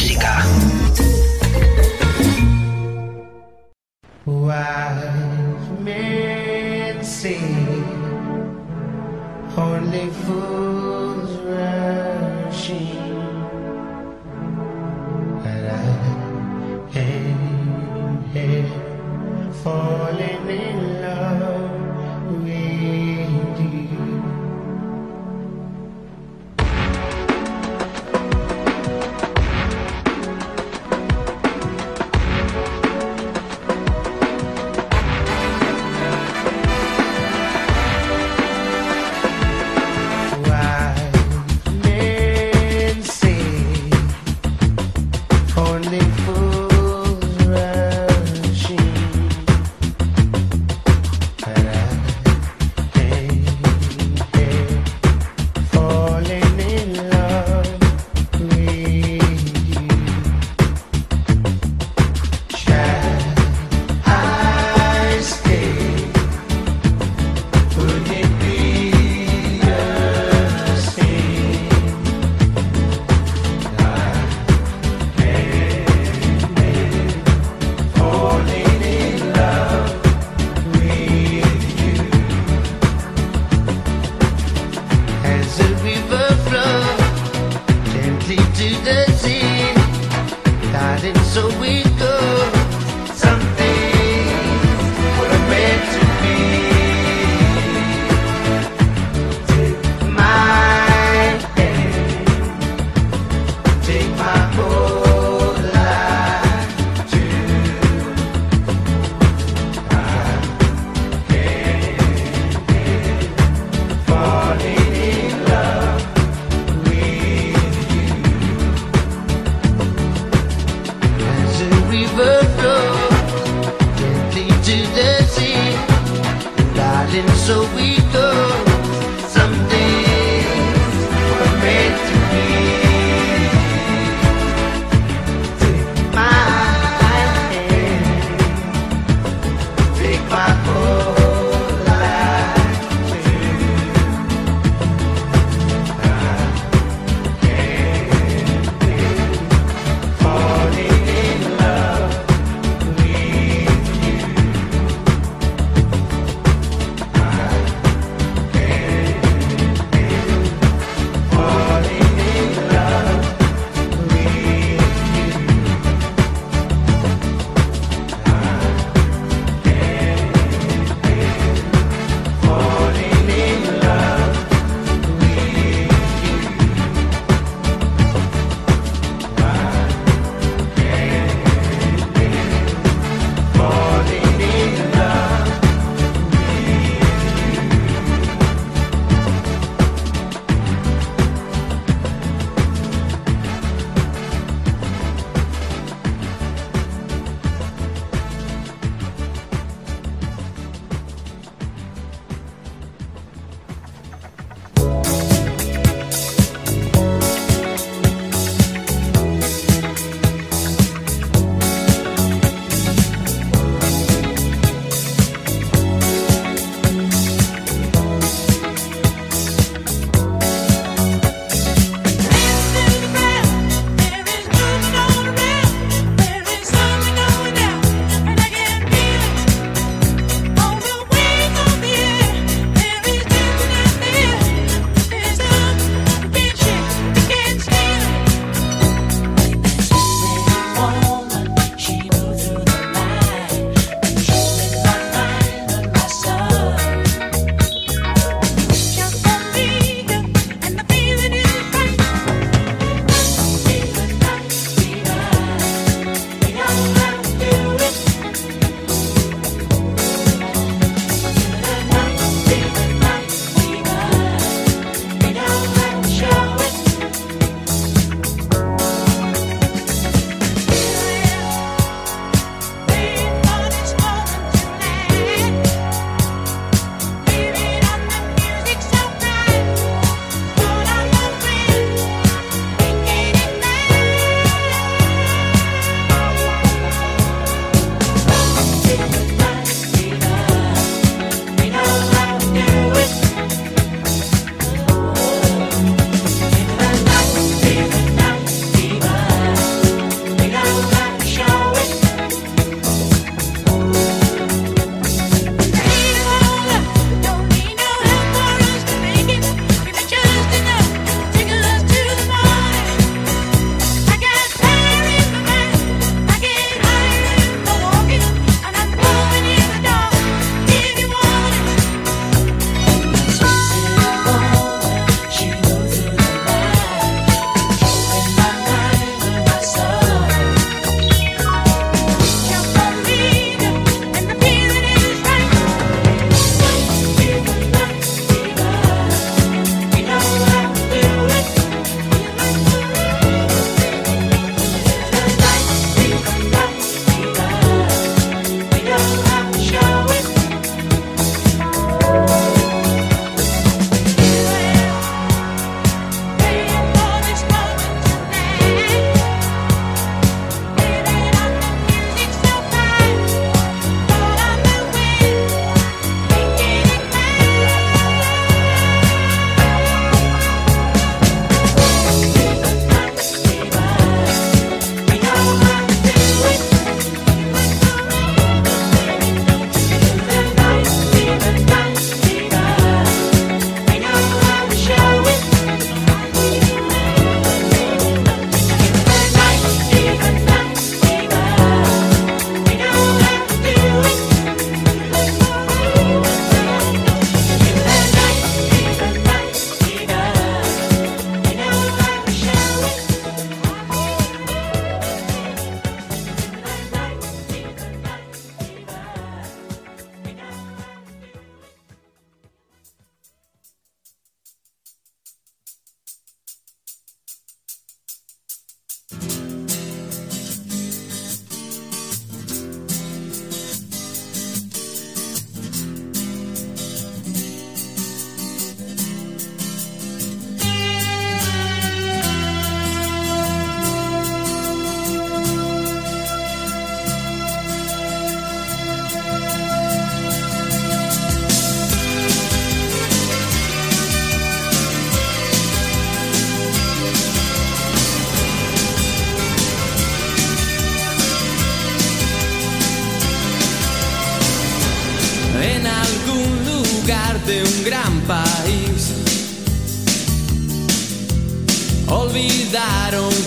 música.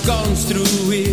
Construir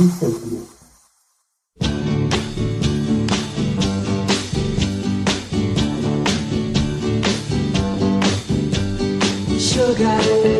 dystopia. Sugar.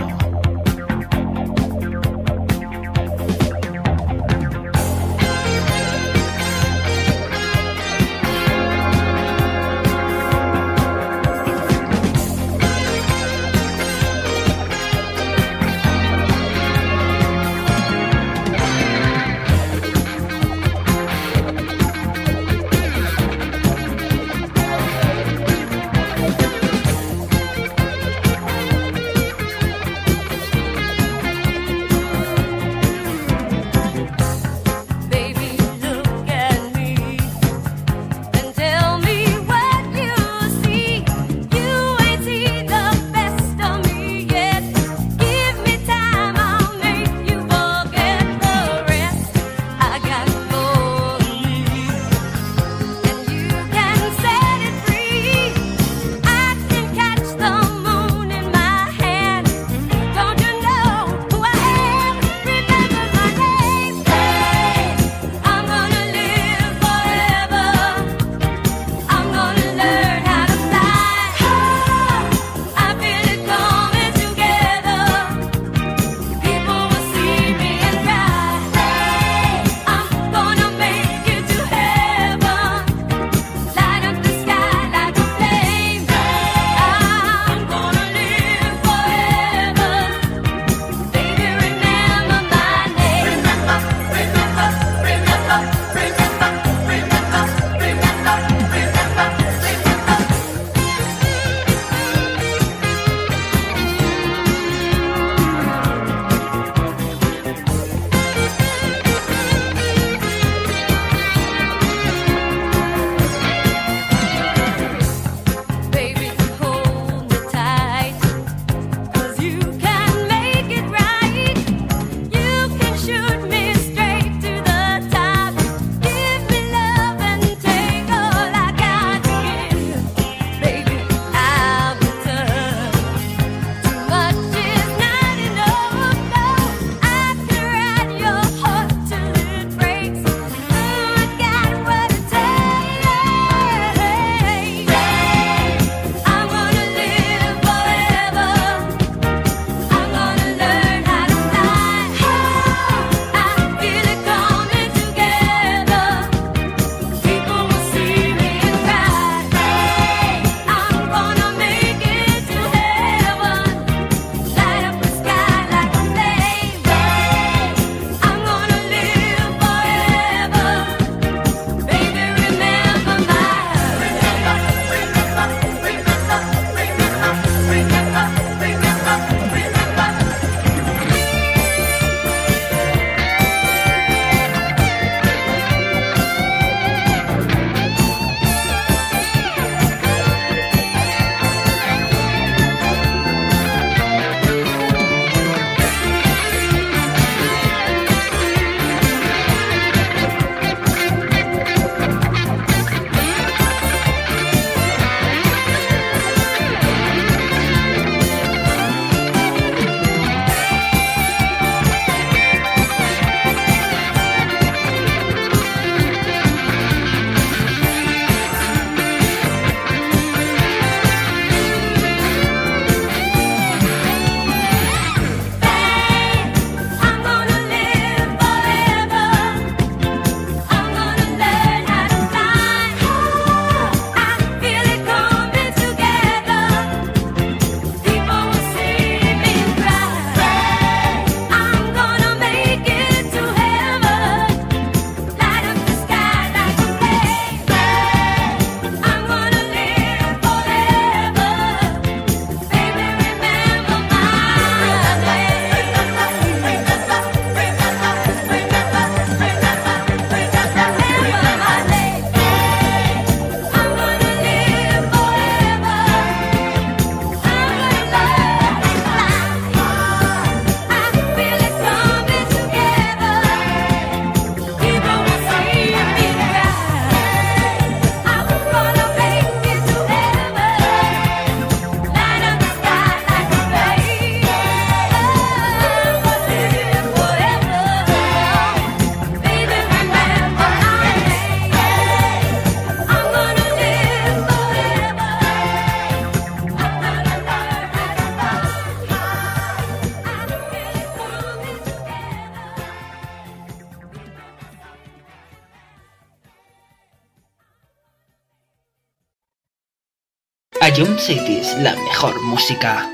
Ion Cities, la mejor música.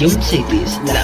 Ion Cities, la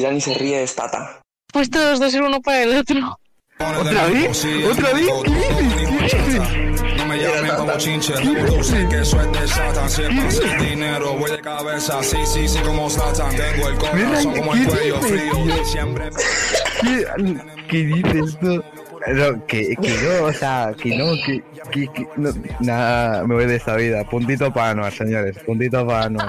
si Dani se ríe es Tata. Pues todos dos ser uno para el otro. ¿Otra vez? ¿Otra vez? ¿Qué dices? ¿Qué dices? No me llamen como chinche, tú sé que eso es de Satan. Si es para hacer dinero, voy de cabeza. Sí, sí, sí, como Satan. Tengo el corazón como el ¿qué cuello dices, frío. tío? Siempre. ¿Qué, qué dices tú? No, que, que no, o sea, que no, que, que, que no, nada, me voy de esta vida. Puntito para Anuar, señores, puntito para Anuar.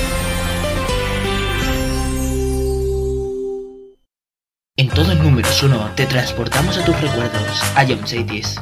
Todo el número uno te transportamos a tus recuerdos. Ion Cities.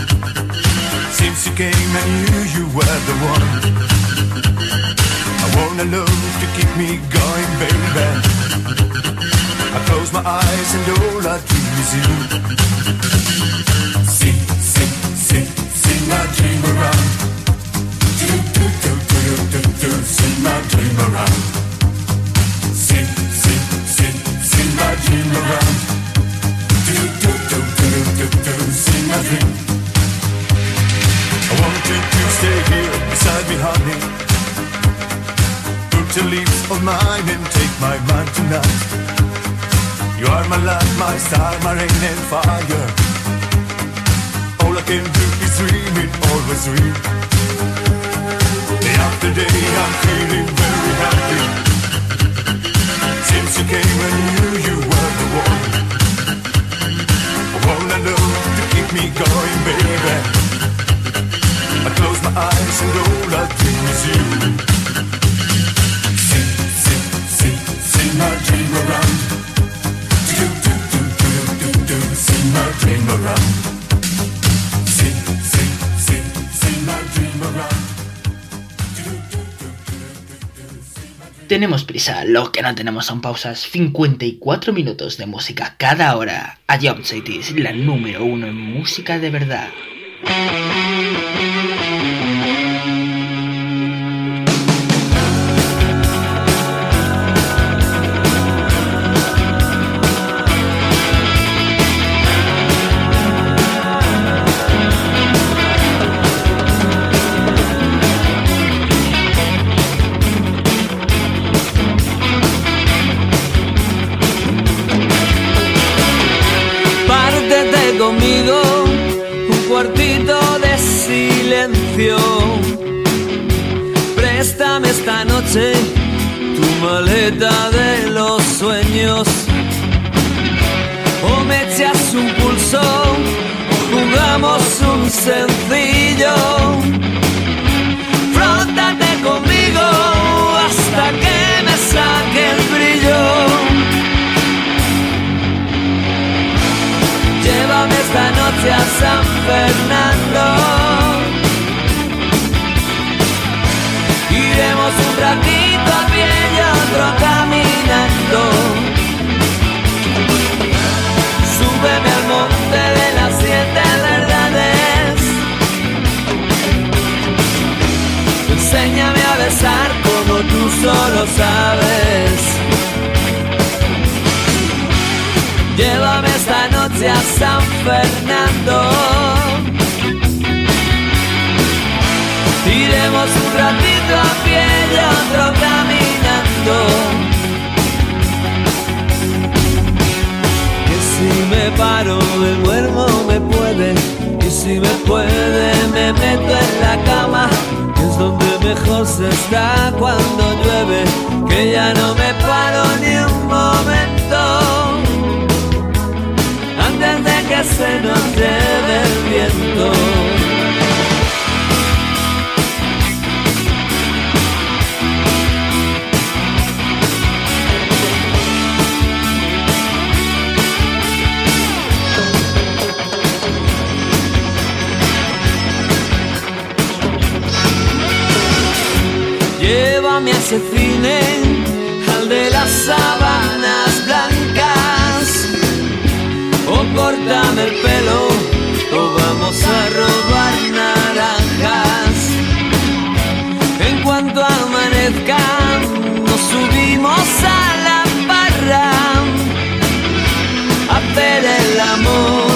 Since you came, I knew you were the one. I wanna love to keep me going, baby. I close my eyes and all I dream is you. Sing, sing, sing, sing my dream around. Do, do, do, do, do, do, sing my dream around. Sing, sing, sing, sing my dream around. Do, do, do, do, do, do, sing my dream. I want you to stay here beside me, honey. Put your lips on mine and take my mind tonight. You are my light, my star, my rain and fire. All I can do is dream it, always dream. Day after day, I'm feeling very happy. Since you came, I knew you were the one. All I know to keep me going, baby. Close my eyes and all I dream is you. Sing, sing, sing, sing my dream around. Do, do, do, do, do, do, sing my dream around. My dream around. Tenemos prisa, lo que no tenemos son pausas. 54 minutos de música cada hora. A Cities, la número uno en música de verdad. O me echas un pulso, o jugamos un sencillo. Frótate conmigo hasta que me saque el brillo. Llévame esta noche a San Fernando. Iremos un ratito a pie y otro Enséñame a besar como tú solo sabes. Llévame esta noche a San Fernando. Iremos un ratito a pie y otro caminando. Que si me paro me duermo me puede. Y si me puede me meto en la cama. Que es donde mejor se está cuando llueve. Que ya no me paro ni un momento antes de que se nos lleve el viento. Al de las sábanas blancas o córtame el pelo o vamos a robar naranjas. En cuanto amanezca, nos subimos a la barra a hacer el amor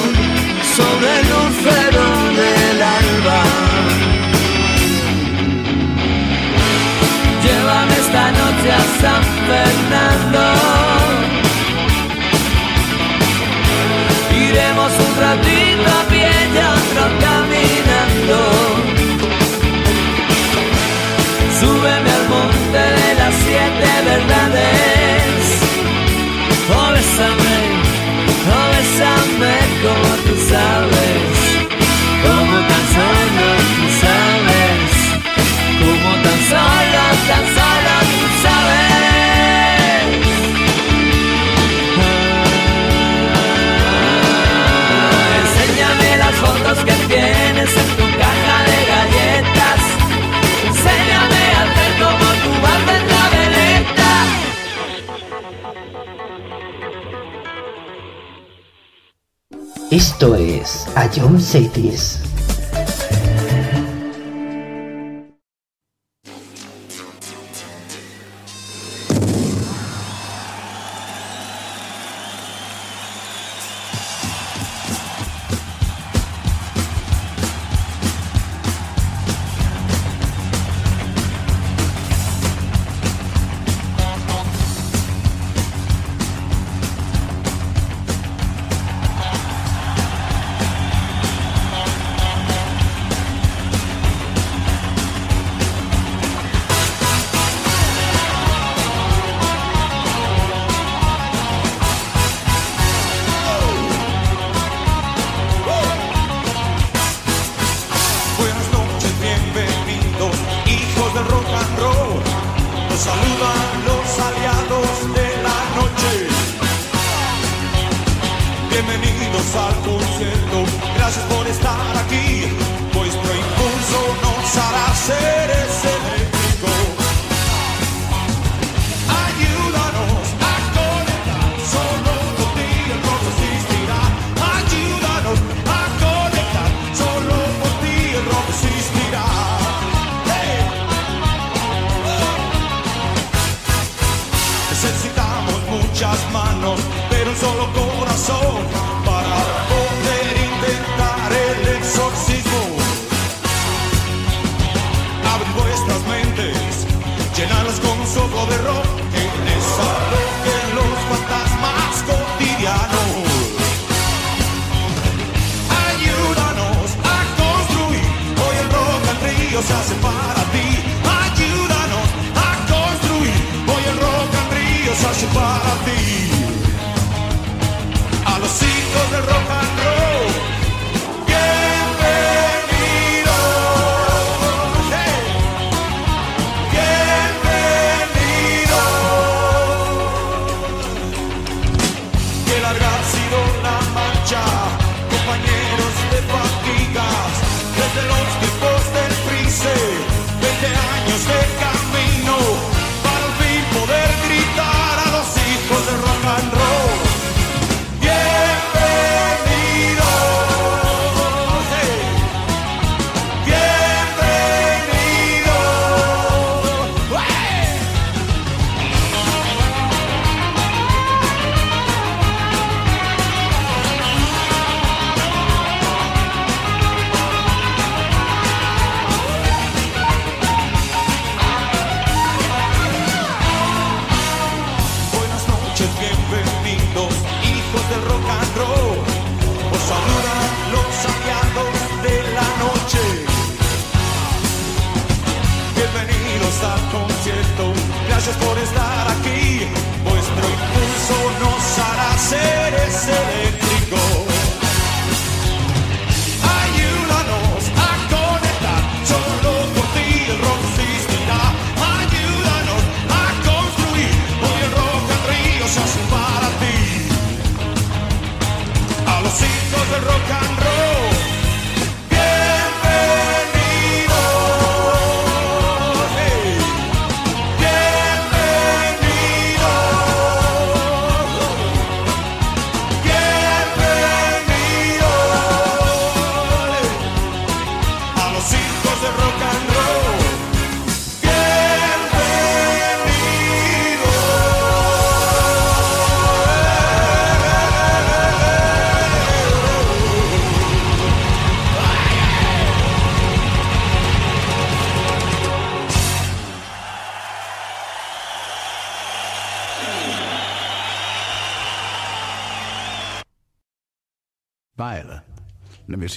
sobre el lucero esta noche a San Fernando. Iremos un ratito a pie y otro caminando. Súbeme al monte de las siete verdades. Oh, bésame, oh, como tú sabes. Esto es A Jump Cities.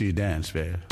Let me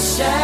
shine.